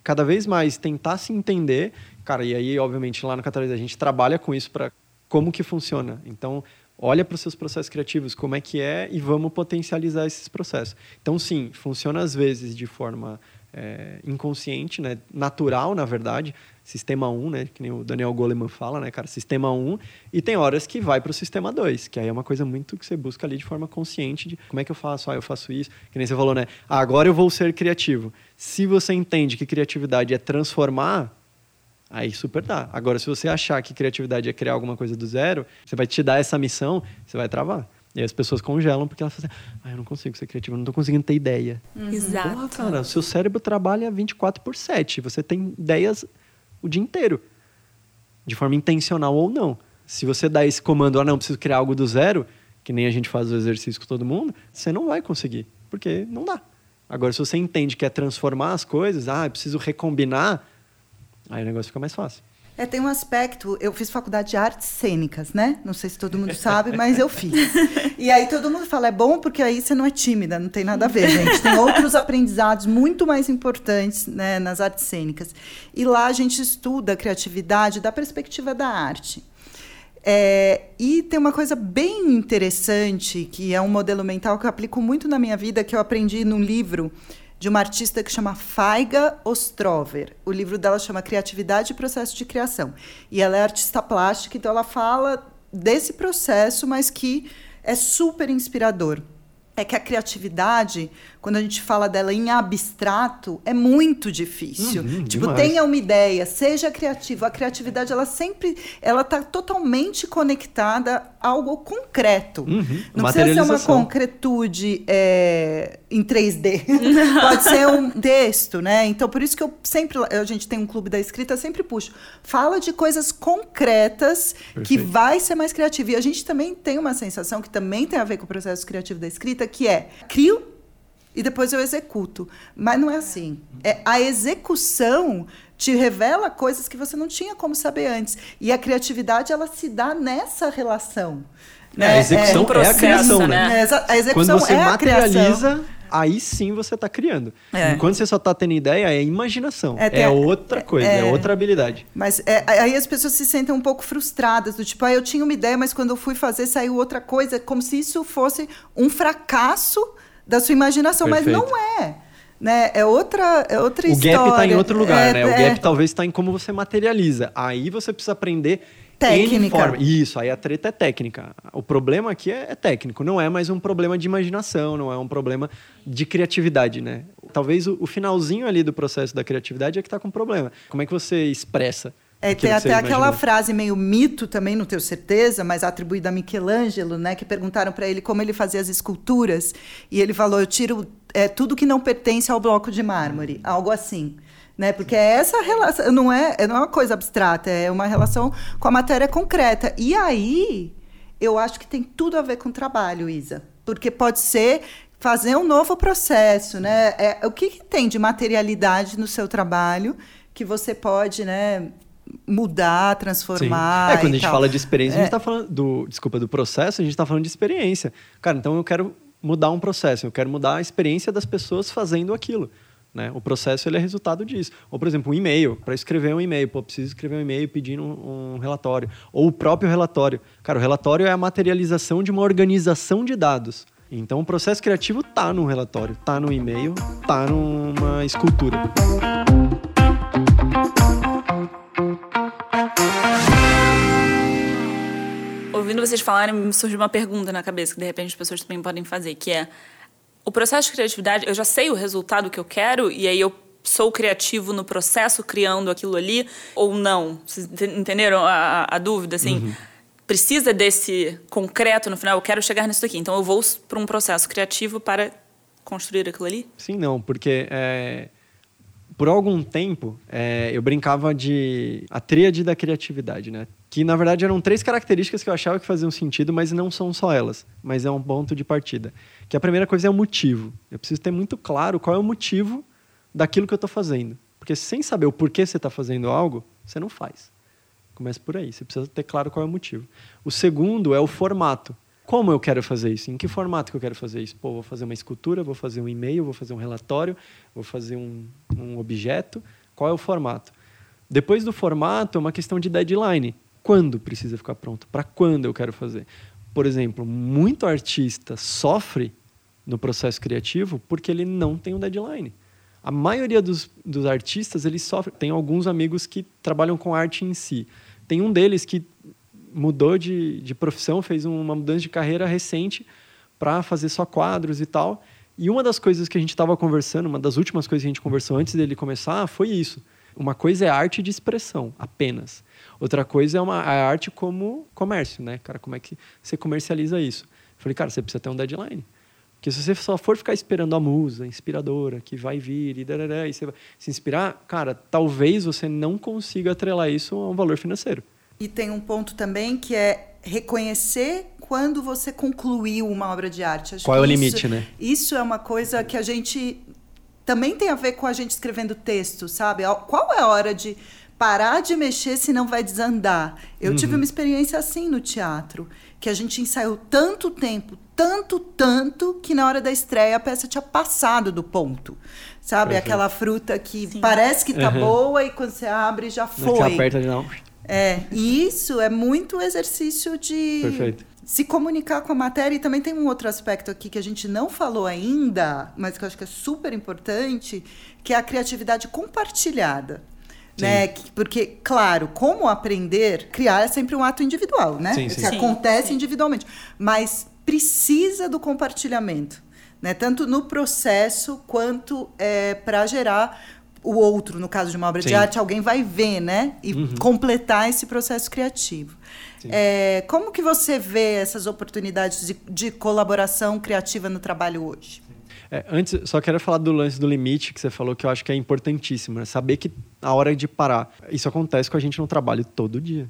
cada vez mais tentar se entender, cara, e aí, obviamente, lá no Catalisa a gente trabalha com isso para como que funciona. Então, olha para os seus processos criativos, como é que é, e vamos potencializar esses processos. Então, sim, funciona às vezes de forma é, inconsciente, né? natural, na verdade, sistema 1, né? que nem o Daniel Goleman fala, né, cara, sistema 1, e tem horas que vai para o sistema 2, que aí é uma coisa muito que você busca ali de forma consciente de como é que eu faço, ah, eu faço isso, que nem você falou, né, ah, agora eu vou ser criativo. Se você entende que criatividade é transformar, aí super dá. Agora, se você achar que criatividade é criar alguma coisa do zero, você vai te dar essa missão, você vai travar. E aí as pessoas congelam porque elas falam assim, ah, eu não consigo ser criativa, eu não estou conseguindo ter ideia. Uhum. Exato. Porra, cara, o seu cérebro trabalha 24 por 7. Você tem ideias o dia inteiro. De forma intencional ou não. Se você dá esse comando, ah, não, preciso criar algo do zero, que nem a gente faz o exercício com todo mundo, você não vai conseguir. Porque não dá. Agora, se você entende que é transformar as coisas, ah, preciso recombinar, aí o negócio fica mais fácil. É, tem um aspecto. Eu fiz faculdade de artes cênicas, né? Não sei se todo mundo sabe, mas eu fiz. E aí todo mundo fala, é bom porque aí você não é tímida, não tem nada a ver, gente. Tem outros aprendizados muito mais importantes né, nas artes cênicas. E lá a gente estuda a criatividade da perspectiva da arte. É, e tem uma coisa bem interessante, que é um modelo mental que eu aplico muito na minha vida, que eu aprendi num livro de uma artista que chama Faiga Ostrover. O livro dela chama Criatividade e Processo de Criação. E ela é artista plástica, então ela fala desse processo, mas que é super inspirador. É que a criatividade, quando a gente fala dela em abstrato, é muito difícil. Uhum, tipo, demais. tenha uma ideia, seja criativo. A criatividade, ela sempre, ela está totalmente conectada a algo concreto. Uhum, Não precisa ser uma concretude é, em 3D. Pode ser um texto, né? Então, por isso que eu sempre, a gente tem um clube da escrita, sempre puxo. Fala de coisas concretas Perfeito. que vai ser mais criativo. E a gente também tem uma sensação que também tem a ver com o processo criativo da escrita, que é crio e depois eu executo. Mas não é assim. É, a execução te revela coisas que você não tinha como saber antes. E a criatividade, ela se dá nessa relação. É, né? A execução é, um processo, é a criação, né? né? A execução Quando você é materializa, aí sim você está criando. É. Enquanto você só está tendo ideia, é imaginação. É, é outra coisa, é, é, outra habilidade. Mas é, aí as pessoas se sentem um pouco frustradas, do tipo, ah, eu tinha uma ideia, mas quando eu fui fazer saiu outra coisa, como se isso fosse um fracasso da sua imaginação, Perfeito. mas não é. Né? É outra, é outra o história. O gap está em outro lugar, é, né? O é... gap talvez está em como você materializa. Aí você precisa aprender técnica. Isso, aí a treta é técnica. O problema aqui é, é, técnico, não é mais um problema de imaginação, não é um problema de criatividade, né? Talvez o, o finalzinho ali do processo da criatividade é que está com problema. Como é que você expressa é, tem até aquela frase meio mito também, não tenho certeza, mas atribuída a Michelangelo, né? Que perguntaram para ele como ele fazia as esculturas. E ele falou: eu tiro é, tudo que não pertence ao bloco de mármore. Algo assim. Né? Porque é essa relação, não é, não é uma coisa abstrata, é uma relação com a matéria concreta. E aí, eu acho que tem tudo a ver com o trabalho, Isa. Porque pode ser fazer um novo processo, né? É, o que, que tem de materialidade no seu trabalho que você pode, né? mudar, transformar. Sim. É, quando a gente tal. fala de experiência, é. a gente está falando do, desculpa, do processo, a gente está falando de experiência. Cara, então eu quero mudar um processo, eu quero mudar a experiência das pessoas fazendo aquilo. Né? O processo ele é resultado disso. Ou, por exemplo, um e-mail. Para escrever um e-mail, pô, preciso escrever um e-mail pedindo um, um, relatório. Ou o próprio relatório. Cara, o relatório é a materialização de uma organização de dados. Então, o processo criativo tá num relatório, tá no e-mail, tá numa escultura. ouvindo vocês falarem, me surgiu uma pergunta na cabeça que de repente as pessoas também podem fazer, que é o processo de criatividade, eu já sei o resultado que eu quero e aí eu sou criativo no processo criando aquilo ali ou não? Vocês entenderam a, a dúvida assim? Uhum. Precisa desse concreto no final, eu quero chegar nisso aqui. Então eu vou para um processo criativo para construir aquilo ali? Sim, não, porque é, por algum tempo é, eu brincava de a tríade da criatividade, né? Que na verdade eram três características que eu achava que faziam sentido, mas não são só elas, mas é um ponto de partida. Que a primeira coisa é o motivo. Eu preciso ter muito claro qual é o motivo daquilo que eu estou fazendo. Porque sem saber o porquê você está fazendo algo, você não faz. Começa por aí, você precisa ter claro qual é o motivo. O segundo é o formato. Como eu quero fazer isso? Em que formato que eu quero fazer isso? Pô, vou fazer uma escultura, vou fazer um e-mail, vou fazer um relatório, vou fazer um, um objeto. Qual é o formato? Depois do formato, é uma questão de deadline. Quando precisa ficar pronto? Para quando eu quero fazer? Por exemplo, muito artista sofre no processo criativo porque ele não tem um deadline. A maioria dos, dos artistas, eles sofrem. Tem alguns amigos que trabalham com arte em si. Tem um deles que mudou de, de profissão, fez uma mudança de carreira recente para fazer só quadros e tal. E uma das coisas que a gente estava conversando, uma das últimas coisas que a gente conversou antes dele começar, foi isso. Uma coisa é arte de expressão, apenas. Outra coisa é uma a arte como comércio, né? Cara, como é que você comercializa isso? Eu falei, cara, você precisa ter um deadline. Porque se você só for ficar esperando a musa inspiradora que vai vir e, darará, e você vai se inspirar, cara, talvez você não consiga atrelar isso a um valor financeiro. E tem um ponto também que é reconhecer quando você concluiu uma obra de arte. Acho Qual é o isso, limite, né? Isso é uma coisa que a gente também tem a ver com a gente escrevendo texto, sabe? Qual é a hora de parar de mexer se não vai desandar? Eu uhum. tive uma experiência assim no teatro, que a gente ensaiou tanto tempo, tanto, tanto, que na hora da estreia a peça tinha passado do ponto. Sabe? Perfeito. Aquela fruta que Sim. parece que tá uhum. boa e quando você abre já foi. Você aperta de não. É, e isso é muito exercício de Perfeito. se comunicar com a matéria. E também tem um outro aspecto aqui que a gente não falou ainda, mas que eu acho que é super importante, que é a criatividade compartilhada. Né? Porque, claro, como aprender, criar é sempre um ato individual, né? Sim, sim. Que acontece sim. individualmente. Mas precisa do compartilhamento, né? tanto no processo quanto é, para gerar o outro, no caso de uma obra Sim. de arte, alguém vai ver, né? E uhum. completar esse processo criativo. É, como que você vê essas oportunidades de, de colaboração criativa no trabalho hoje? É, antes, só quero falar do lance do limite que você falou, que eu acho que é importantíssimo. Né? Saber que a hora de parar. Isso acontece com a gente no trabalho todo dia.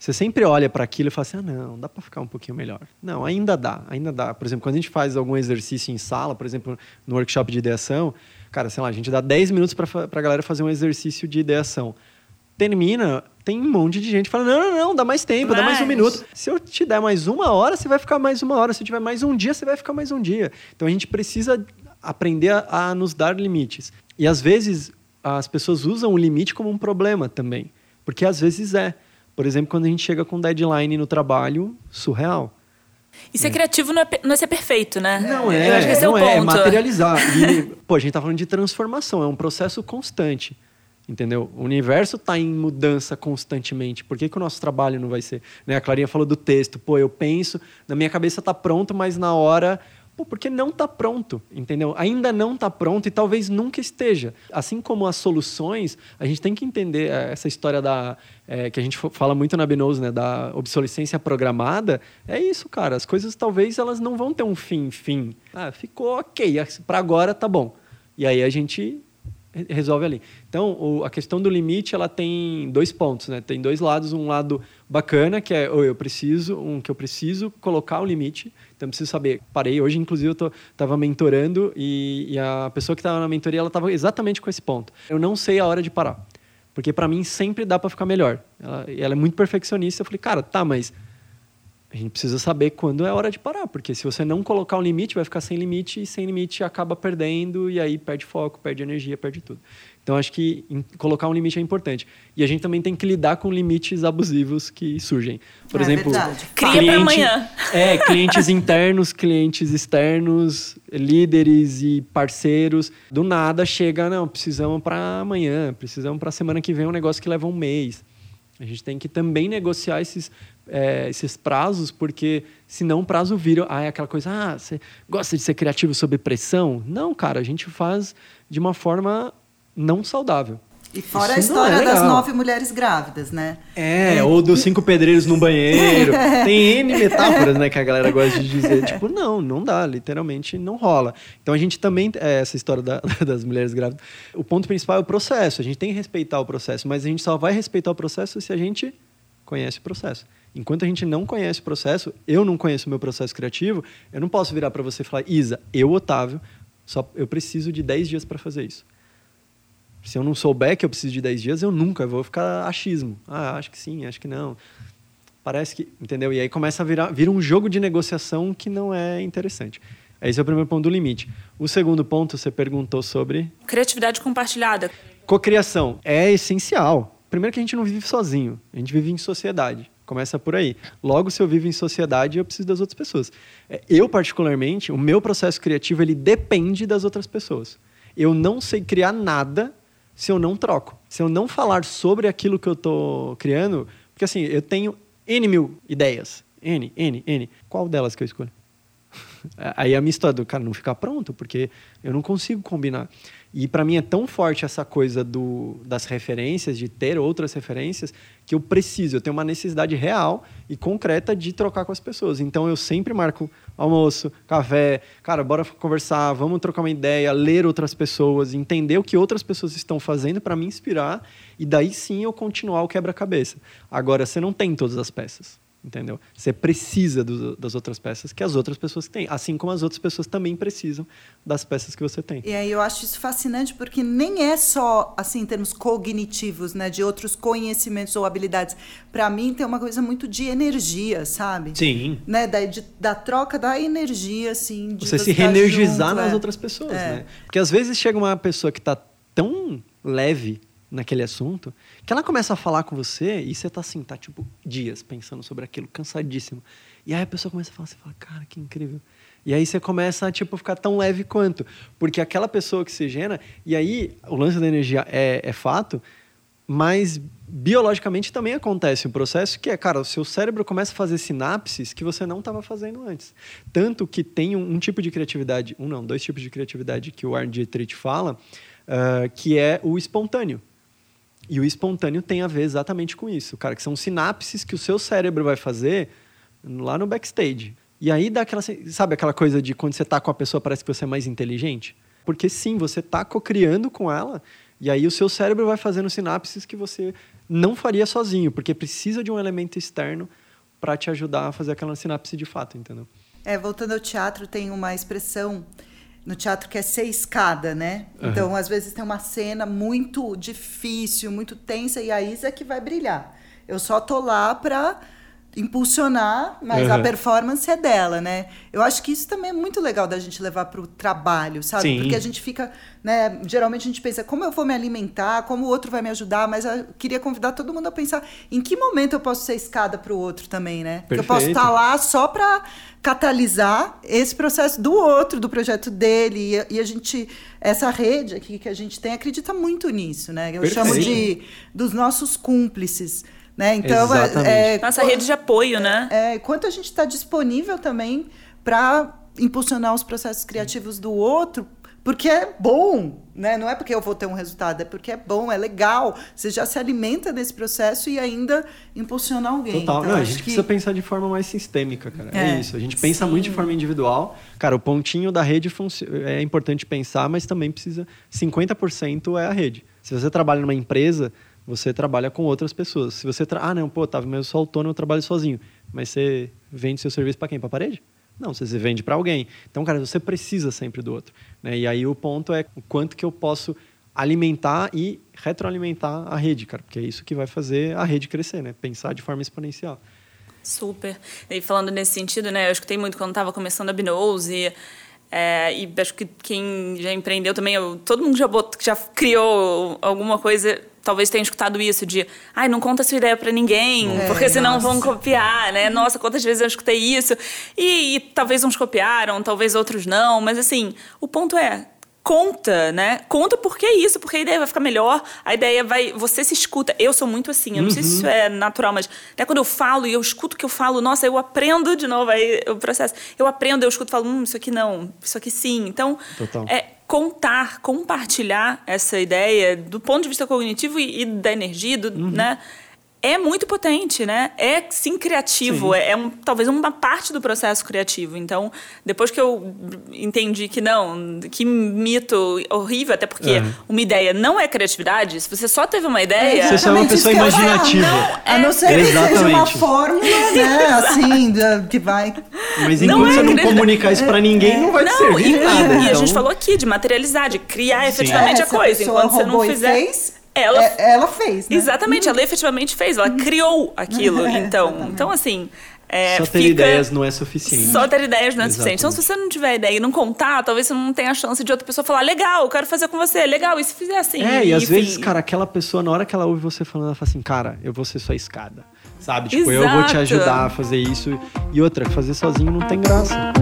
Você sempre olha para aquilo e fala assim: ah, não, dá para ficar um pouquinho melhor. Não, ainda dá, ainda dá. Por exemplo, quando a gente faz algum exercício em sala, por exemplo, no workshop de ideação, cara, sei lá, a gente dá 10 minutos para a galera fazer um exercício de ideação. Termina, tem um monte de gente falando: não, não, não, dá mais tempo, dá mais um minuto. Se eu te der mais uma hora, você vai ficar mais uma hora. Se eu tiver mais um dia, você vai ficar mais um dia. Então a gente precisa aprender a, a nos dar limites. E às vezes as pessoas usam o limite como um problema também. Porque às vezes é. Por exemplo, quando a gente chega com deadline no trabalho, surreal. E ser é. criativo não é, não é ser perfeito, né? Não é, acho que esse não é, o é, ponto. é materializar. E, pô, a gente tá falando de transformação, é um processo constante. Entendeu? O universo está em mudança constantemente. Por que, que o nosso trabalho não vai ser? Né? A Clarinha falou do texto. Pô, eu penso, na minha cabeça está pronto, mas na hora porque não está pronto, entendeu? Ainda não está pronto e talvez nunca esteja. Assim como as soluções, a gente tem que entender é, essa história da é, que a gente fala muito na Binose, né, da obsolescência programada. É isso, cara. As coisas talvez elas não vão ter um fim, fim. Ah, ficou ok, para agora tá bom. E aí a gente resolve ali. Então, o, a questão do limite, ela tem dois pontos, né? Tem dois lados, um lado bacana, que é, oh, eu preciso, um que eu preciso colocar o limite, então preciso saber. Parei, hoje inclusive eu estava mentorando e, e, a pessoa que estava na mentoria, ela estava exatamente com esse ponto. Eu não sei a hora de parar, porque para mim sempre dá para ficar melhor. Ela, ela é muito perfeccionista, eu falei, cara, tá, mas a gente precisa saber quando é hora de parar, porque se você não colocar um limite, vai ficar sem limite e sem limite acaba perdendo e aí perde foco, perde energia, perde tudo. Então acho que colocar um limite é importante. E a gente também tem que lidar com limites abusivos que surgem. Por é exemplo, verdade. cria para amanhã. É, clientes internos, clientes externos, líderes e parceiros, do nada chega, não, precisamos para amanhã, precisamos para semana que vem um negócio que leva um mês. A gente tem que também negociar esses é, esses prazos, porque senão o prazo vira. Ah, é aquela coisa, ah, você gosta de ser criativo sob pressão? Não, cara, a gente faz de uma forma não saudável. E fora Isso a é história é das nove mulheres grávidas, né? É, é, ou dos cinco pedreiros no banheiro. Tem N metáforas, né, que a galera gosta de dizer. tipo, não, não dá, literalmente não rola. Então a gente também, é, essa história da, das mulheres grávidas, o ponto principal é o processo. A gente tem que respeitar o processo, mas a gente só vai respeitar o processo se a gente conhece o processo. Enquanto a gente não conhece o processo, eu não conheço o meu processo criativo, eu não posso virar para você e falar, Isa, eu, Otávio, só, eu preciso de 10 dias para fazer isso. Se eu não souber que eu preciso de 10 dias, eu nunca vou ficar achismo. Ah, acho que sim, acho que não. Parece que, entendeu? E aí começa a virar vira um jogo de negociação que não é interessante. Esse é o primeiro ponto do limite. O segundo ponto, você perguntou sobre. Criatividade compartilhada. Cocriação é essencial. Primeiro que a gente não vive sozinho, a gente vive em sociedade. Começa por aí. Logo, se eu vivo em sociedade, eu preciso das outras pessoas. É, eu, particularmente, o meu processo criativo, ele depende das outras pessoas. Eu não sei criar nada se eu não troco. Se eu não falar sobre aquilo que eu estou criando, porque assim, eu tenho N mil ideias. N, N, N. Qual delas que eu escolho? Aí a minha história do cara não ficar pronto, porque eu não consigo combinar. E para mim é tão forte essa coisa do, das referências, de ter outras referências, que eu preciso, eu tenho uma necessidade real e concreta de trocar com as pessoas. Então eu sempre marco almoço, café, cara, bora conversar, vamos trocar uma ideia, ler outras pessoas, entender o que outras pessoas estão fazendo para me inspirar e daí sim eu continuar o quebra-cabeça. Agora, você não tem todas as peças entendeu? Você precisa do, das outras peças que as outras pessoas têm, assim como as outras pessoas também precisam das peças que você tem. E aí eu acho isso fascinante porque nem é só assim em termos cognitivos, né, de outros conhecimentos ou habilidades. Para mim tem uma coisa muito de energia, sabe? Sim. Né, da, de, da troca da energia, assim. De você, você se reenergizar junto, nas é. outras pessoas, é. né? Porque às vezes chega uma pessoa que está tão leve naquele assunto, que ela começa a falar com você e você tá assim, tá tipo dias pensando sobre aquilo, cansadíssimo. E aí a pessoa começa a falar, você fala, cara, que incrível. E aí você começa a tipo ficar tão leve quanto, porque aquela pessoa que se gera, e aí o lance da energia é, é fato, mas biologicamente também acontece um processo que é, cara, o seu cérebro começa a fazer sinapses que você não estava fazendo antes. Tanto que tem um, um, tipo de criatividade, um não, dois tipos de criatividade que o Arne Dietrich fala, uh, que é o espontâneo. E o espontâneo tem a ver exatamente com isso, cara, que são sinapses que o seu cérebro vai fazer lá no backstage. E aí dá aquela, sabe aquela coisa de quando você tá com a pessoa parece que você é mais inteligente? Porque sim, você tá co-criando com ela, e aí o seu cérebro vai fazendo sinapses que você não faria sozinho, porque precisa de um elemento externo para te ajudar a fazer aquela sinapse de fato, entendeu? É, voltando ao teatro, tem uma expressão no teatro que é ser escada, né? Uhum. Então, às vezes tem uma cena muito difícil, muito tensa, e a Isa é que vai brilhar. Eu só tô lá para impulsionar, mas uhum. a performance é dela, né? Eu acho que isso também é muito legal da gente levar para o trabalho, sabe? Sim. Porque a gente fica, né? Geralmente a gente pensa como eu vou me alimentar, como o outro vai me ajudar, mas eu queria convidar todo mundo a pensar em que momento eu posso ser escada para o outro também, né? Porque eu posso estar tá lá só para catalisar esse processo do outro, do projeto dele e, e, a gente essa rede aqui que a gente tem acredita muito nisso, né? Eu Perfeito. chamo de dos nossos cúmplices. Né? Então, é, é, Nossa rede de apoio, né? É, quanto a gente está disponível também para impulsionar os processos criativos do outro, porque é bom, né? Não é porque eu vou ter um resultado, é porque é bom, é legal. Você já se alimenta desse processo e ainda impulsiona alguém. Total, então, Não, a gente que... precisa pensar de forma mais sistêmica, cara. É, é isso. A gente pensa Sim. muito de forma individual. Cara, o pontinho da rede é importante pensar, mas também precisa. 50% é a rede. Se você trabalha numa empresa, você trabalha com outras pessoas. Se você tra... ah não, pô, tava mesmo só autônomo, eu trabalho sozinho, mas você vende seu serviço para quem? Para a parede? Não, você vende para alguém. Então, cara, você precisa sempre do outro. Né? E aí o ponto é o quanto que eu posso alimentar e retroalimentar a rede, cara, porque é isso que vai fazer a rede crescer, né? Pensar de forma exponencial. Super. E falando nesse sentido, né? Eu escutei muito quando estava começando a Binose e é, e acho que quem já empreendeu também, eu, todo mundo já, botou, já criou alguma coisa, talvez tenha escutado isso de, ai, não conta sua ideia para ninguém, é, porque senão nossa. vão copiar, né? Nossa, quantas vezes eu escutei isso? E, e talvez uns copiaram, talvez outros não, mas assim, o ponto é, conta, né? Conta por que isso, porque a ideia vai ficar melhor, a ideia vai. Você se escuta. Eu sou muito assim, eu não uhum. sei se isso uhum. é natural, mas até quando eu falo e eu escuto o que eu falo, nossa, eu aprendo de novo aí o processo. Eu aprendo, eu escuto e falo, hum, isso aqui não, isso aqui sim. Então, Total. é contar, compartilhar essa ideia do ponto de vista cognitivo e, e da energia, do, uhum. né? É muito potente, né? É sim criativo, sim. É, é, um, talvez uma parte do processo criativo. Então, depois que eu entendi que não, que mito horrível, até porque é. uma ideia não é criatividade, se você só teve uma ideia. Você é uma pessoa imaginativa. A não ser que seja uma fórmula, né? assim, que vai. Mas enquanto é você não comunicar isso pra ninguém, não vai não, servir e, nada. E então... a gente falou aqui de materializar, de criar efetivamente a coisa. Enquanto você não fizer. Fez, ela, é, ela fez. Né? Exatamente, ela efetivamente fez, ela criou aquilo. É, então, então, assim, É, só ter fica... ideias não é suficiente. Só ter ideias não é suficiente. Então, se você não tiver ideia e não contar, talvez você não tenha a chance de outra pessoa falar: legal, eu quero fazer com você, legal, e se fizer assim? É, e às enfim. vezes, cara, aquela pessoa, na hora que ela ouve você falando, ela fala assim: cara, eu vou ser sua escada. Sabe? Tipo, eu vou te Exato. ajudar a fazer isso. E outra, fazer sozinho não tem graça.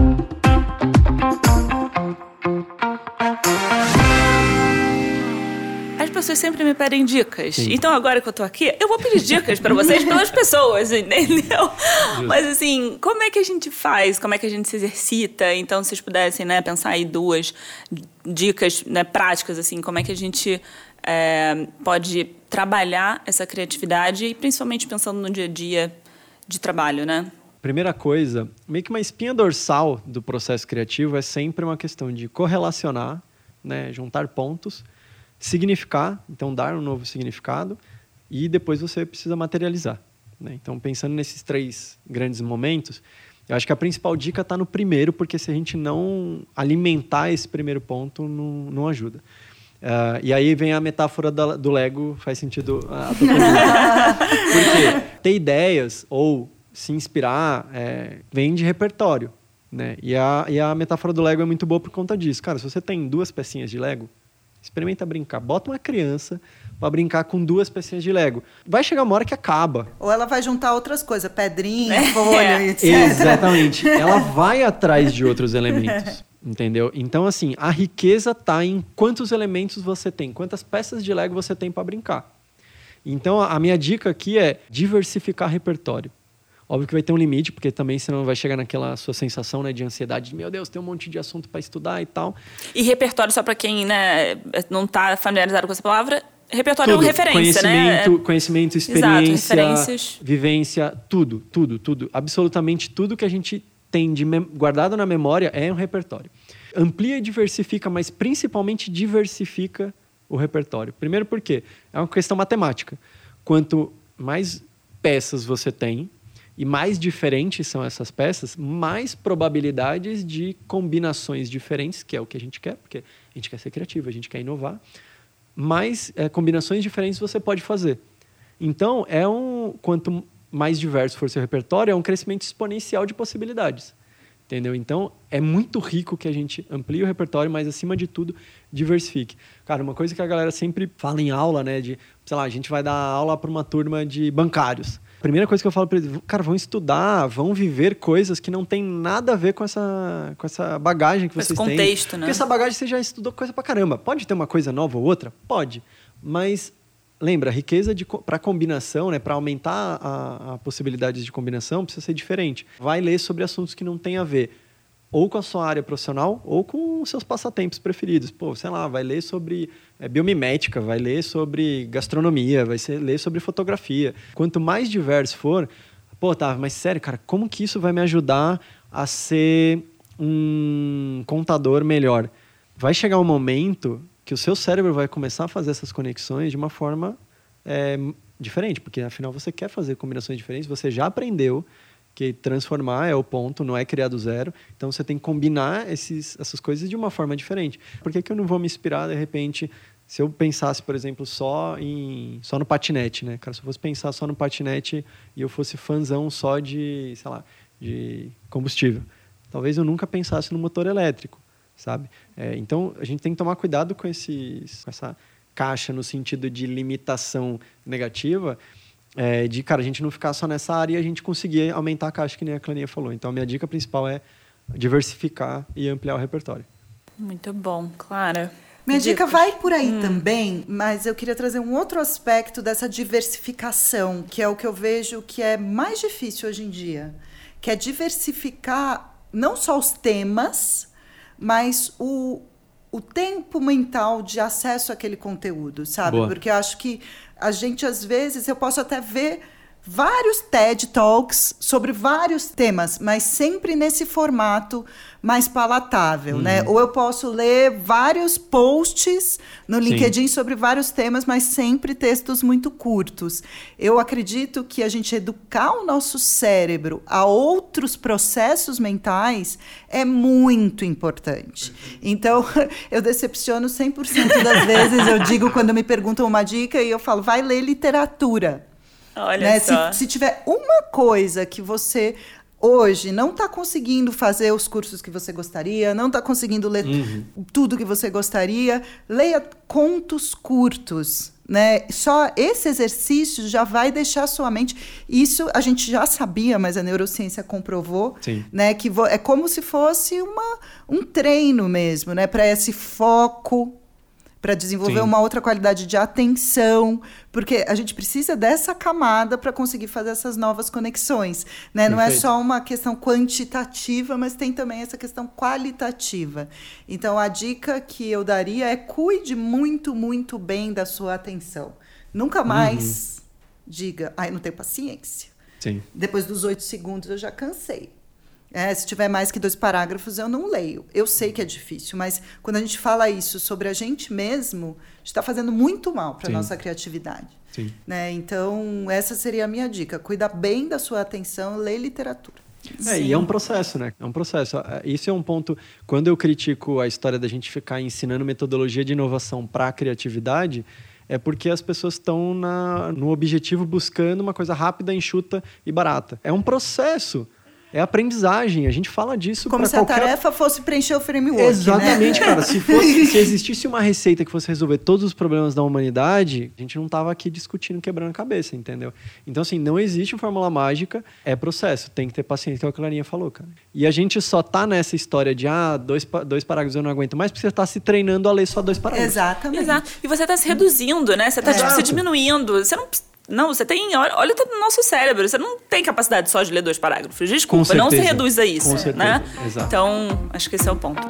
Pessoas sempre me pedem dicas. Sim. Então, agora que eu tô aqui, eu vou pedir dicas pra vocês pelas pessoas, entendeu? Mas assim, como é que a gente faz? Como é que a gente se exercita? Então, se vocês pudessem, né, pensar aí duas dicas né, práticas, assim, como é que a gente é, pode trabalhar essa criatividade e principalmente pensando no dia a dia de trabalho, né? Primeira coisa, meio que uma espinha dorsal do processo criativo é sempre uma questão de correlacionar, né, juntar pontos, significar, então dar um novo significado, e depois você precisa materializar. né? Então, pensando nesses três grandes momentos, eu acho que a principal dica está no primeiro, porque se a gente não alimentar esse primeiro ponto, não, não ajuda. Ah, e aí vem a metáfora da- do Lego, faz sentido a pergunta. Porque ter ideias ou se inspirar é, vem de repertório. Né? E, a, e a metáfora do Lego é muito boa por conta disso. Cara, se você tem duas pecinhas de Lego, experimenta brincar. Bota uma criança para brincar com duas pecinhas de Lego. Vai chegar uma hora que acaba. Ou ela vai juntar outras coisas, pedrinha, É. folha, etc. Exatamente. Ela vai atrás de outros elementos. Entendeu? Então, assim, a riqueza tá em quantos elementos você tem, quantas peças de Lego você tem para brincar. Então, a minha dica aqui é diversificar repertório. Óbvio que vai ter um limite, porque também senão vai chegar naquela sua sensação né, de ansiedade, de meu Deus, tem um monte de assunto para estudar e tal. E repertório, só pra quem né, não tá familiarizado com essa palavra, repertório é Tudo. uma referência, né? conhecimento, Conhecimento, Exato, experiência, referências. vivência, tudo, tudo, tudo. Absolutamente tudo que a gente tem de guardado na memória é um repertório. Amplia e diversifica, mas principalmente diversifica o repertório. Primeiro porque é uma questão matemática. Quanto mais peças você tem e mais diferentes são essas peças, mais probabilidades de combinações diferentes, que é o que a gente quer, porque a gente quer ser criativo, a gente quer inovar, mais eh, combinações diferentes você pode fazer. Então, é um quanto mais diverso for seu repertório, é um crescimento exponencial de possibilidades. Entendeu? Então, é muito rico que a gente amplie o repertório, mas acima de tudo, diversifique. Cara, uma coisa que a galera sempre fala em aula, né, de, sei lá, a gente vai dar aula para uma turma de bancários. Primeira coisa que eu falo para eles, cara, vão estudar, vão viver coisas que não tem nada a ver com essa, com essa bagagem que Com esse vocês têm. contexto, né? Porque essa bagagem você já estudou coisa pra caramba. Pode ter uma coisa nova ou outra? Pode. Mas lembra, a riqueza para combinação, né, para aumentar a, a possibilidade de combinação, precisa ser diferente. Vai ler sobre assuntos que não tem a ver ou com a sua área profissional ou com seus passatempos preferidos. Pô, sei lá, vai ler sobre é, biomimética, vai ler sobre gastronomia, vai ser, ler sobre fotografia. Quanto mais diverso for, pô, tá, mas sério, cara, como que isso vai me ajudar a ser um contador melhor? Vai chegar um momento que o seu cérebro vai começar a fazer essas conexões de uma forma é, diferente, porque afinal você quer fazer combinações diferentes, você já aprendeu que transformar é o ponto, não é criar do zero. Então você tem que combinar esses, essas coisas de uma forma diferente. Por que, que eu não vou me inspirar de repente se eu pensasse, por exemplo, só em só no patinete, né? Cara, se eu fosse pensar só no patinete e eu fosse fãzão só de, sei lá, de combustível, talvez eu nunca pensasse no motor elétrico, sabe? É, então a gente tem que tomar cuidado com esses, com essa caixa no sentido de limitação negativa, é, de cara a gente não ficar só nessa área e a gente conseguir aumentar a caixa que nem a Claninha falou. Então a minha dica principal é diversificar e ampliar o repertório. Muito bom, Clara. Minha dica vai por aí também, mas eu queria trazer um outro aspecto dessa diversificação, que é o que eu vejo que é mais difícil hoje em dia, que é diversificar não só os temas, mas o, o tempo mental de acesso àquele conteúdo, sabe? Boa. Porque eu acho que a gente, às vezes, eu posso até ver vários TED Talks sobre vários temas, mas sempre nesse formato mais palatável, né? Ou eu posso ler vários posts no Sim. LinkedIn sobre vários temas, mas sempre textos muito curtos. Eu acredito que a gente educar o nosso cérebro a outros processos mentais é muito importante. Então, eu decepciono 100% das vezes, eu digo quando me perguntam uma dica e eu falo, vai ler literatura. Olha Né? só. Se, se tiver uma coisa que você hoje não está conseguindo fazer os cursos que você gostaria, não está conseguindo ler Uhum. tudo que você gostaria, leia contos curtos. Né? Só esse exercício já vai deixar sua mente. Isso a gente já sabia, mas a neurociência comprovou, Sim. né? Que é como se fosse uma, um treino mesmo, né? Para esse foco, para desenvolver Sim. uma outra qualidade de atenção, porque a gente precisa dessa camada para conseguir fazer essas novas conexões, né? Não é só uma questão quantitativa, mas tem também essa questão qualitativa. Então a dica que eu daria é cuide muito, muito bem da sua atenção. Nunca mais diga, ai, não tenho paciência. Sim. Depois dos oito segundos eu já cansei. É, se tiver mais que dois parágrafos, eu não leio. Eu sei que é difícil, mas quando a gente fala isso sobre a gente mesmo, a gente está fazendo muito mal para nossa criatividade. Sim. Né? Então, essa seria a minha dica. Cuida bem da sua atenção, lê literatura. É, e é um processo, né? É um processo. É, Isso é um ponto. Quando eu critico a história da gente ficar ensinando metodologia de inovação para a criatividade, é porque as pessoas estão no objetivo buscando uma coisa rápida, enxuta e barata. É um processo. É aprendizagem. A gente fala disso Como se qualquer a tarefa fosse preencher o framework. Exatamente, né? cara. Se, fosse- se existisse uma receita que fosse resolver todos os problemas da humanidade, a gente não tava aqui discutindo, quebrando a cabeça, entendeu? Então, assim, não existe fórmula mágica, é processo. Tem que ter paciência, que é o que a Clarinha falou, cara. E a gente só tá nessa história de, ah, dois, dois parágrafos eu não aguento mais, porque você tá se treinando a ler só dois parágrafos. Exatamente. Exato. E você tá se reduzindo, né? Você tá tipo, se diminuindo. Você não. Não, você tem. Olha, olha o nosso cérebro. Você não tem capacidade só de ler dois parágrafos. Desculpa, não se reduz a isso. Com certeza, Né? exato. Então, acho que esse é o ponto.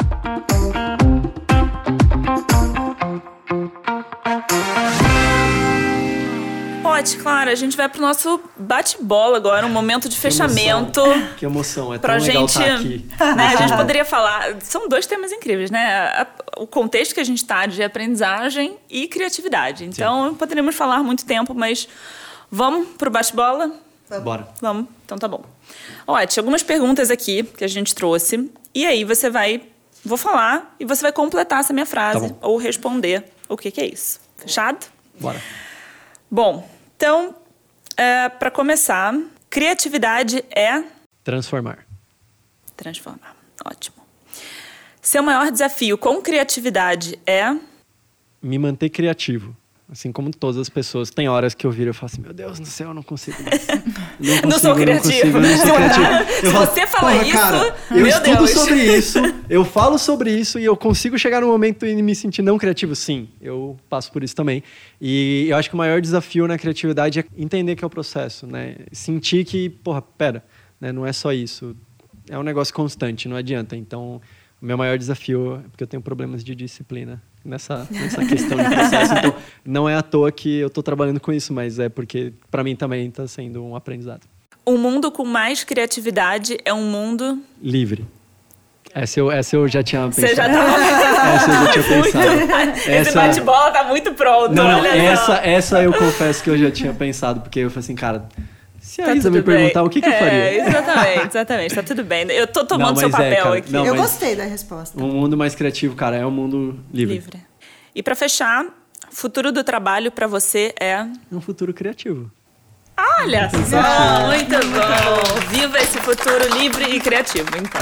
Pode, claro, a gente vai pro nosso bate-bola agora, um momento de fechamento. Que emoção, é Pra tão legal gente, estar aqui. né, a gente poderia falar, são dois temas incríveis, né? O contexto que a gente está de aprendizagem e criatividade. Então, poderíamos falar muito tempo, mas vamos pro bate-bola? Bora. Vamos, então tá bom. Ó, tinha algumas perguntas aqui que a gente trouxe. E aí você vai. Vou falar e você vai completar essa minha frase Tá ou responder o que, que é isso. Fechado? Bora. Bom, então, para começar, criatividade é Transformar. transformar. Ótimo. Seu maior desafio com criatividade é. me manter criativo. Assim como todas as pessoas. Tem horas que eu viro e falo assim, meu Deus do céu, eu não consigo mais. Não, Não sou criativo. Não, consigo, sou criativo. Se falo, você fala "Porra, isso, cara, eu estudo Deus." sobre isso, eu falo sobre isso e eu consigo chegar no momento e me sentir não criativo. Sim, eu passo por isso também. E eu acho que o maior desafio na criatividade é entender que é o processo, né? Sentir que, porra, pera, né? não é só isso. É um negócio constante, não adianta. Então, o meu maior desafio é porque eu tenho problemas de disciplina nessa, nessa questão de processo. Então, não é à toa que eu estou trabalhando com isso, mas é porque, para mim, também está sendo um aprendizado. um mundo com mais criatividade é um mundo. Livre. Essa eu, essa eu já tinha pensado. Você já tá. Essa eu já tinha pensado. Esse Essa- bate-bola tá muito pronto. Não, não, olha essa, só. essa eu confesso que eu já tinha pensado, porque eu falei assim, cara, se a Tá Isa me bem. perguntar o que, que eu É, faria? exatamente, exatamente. Tá tudo bem. Eu tô tomando Não, seu é, papel cara. aqui. Não, eu gostei da resposta. Um mundo mais criativo, cara, é um mundo livre. Livre. E pra fechar, futuro do trabalho pra você é. É um futuro criativo. Olha só, muito bom. Viva esse futuro livre e criativo, então.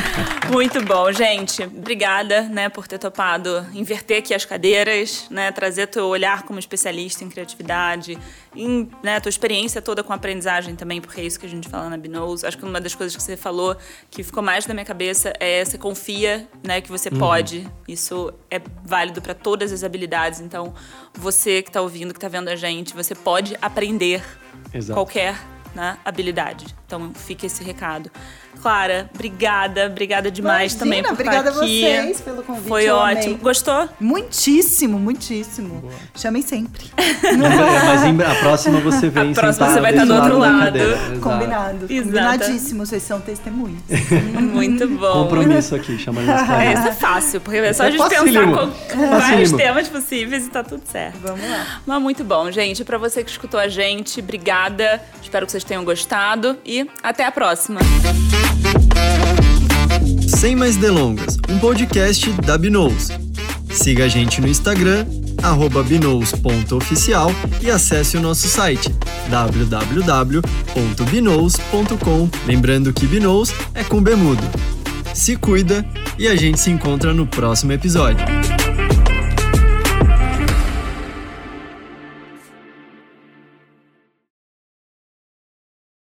Muito bom, gente. Obrigada, né, por ter topado inverter aqui as cadeiras, né, trazer teu olhar como especialista em criatividade, em, né, tua experiência toda com aprendizagem também, porque é isso que a gente fala na Binous. Acho que uma das coisas que você falou que ficou mais na minha cabeça é você confia, né, que você pode. Isso é válido para todas as habilidades. Então, você que está ouvindo, que está vendo a gente, você pode aprender Exato. qualquer né, habilidade. Então fica esse recado. Clara, obrigada, obrigada demais Imagina, também por obrigada estar aqui. a vocês pelo convite, Foi eu ótimo. amei. Gostou? Muitíssimo, muitíssimo. Chamem sempre. Mas em- a próxima você vem A próxima você vai estar do outro lado. Exato. Combinado. Exato. Combinadíssimo. Vocês são testemunhas. Muito bom. Compromisso aqui, chamando as É, isso é fácil, porque é só a É gente facílimo. pensar com, vários temas possíveis e tá tudo certo. Vamos lá. Mas muito bom, gente. Pra você que escutou a gente, obrigada. Espero que vocês tenham gostado e até a próxima. Sem mais delongas, um podcast da Binous. Siga a gente no Instagram, arroba binous.oficial e acesse o nosso site www.binous.com. Lembrando que Binous é com bemudo. Se cuida e a gente se encontra no próximo episódio.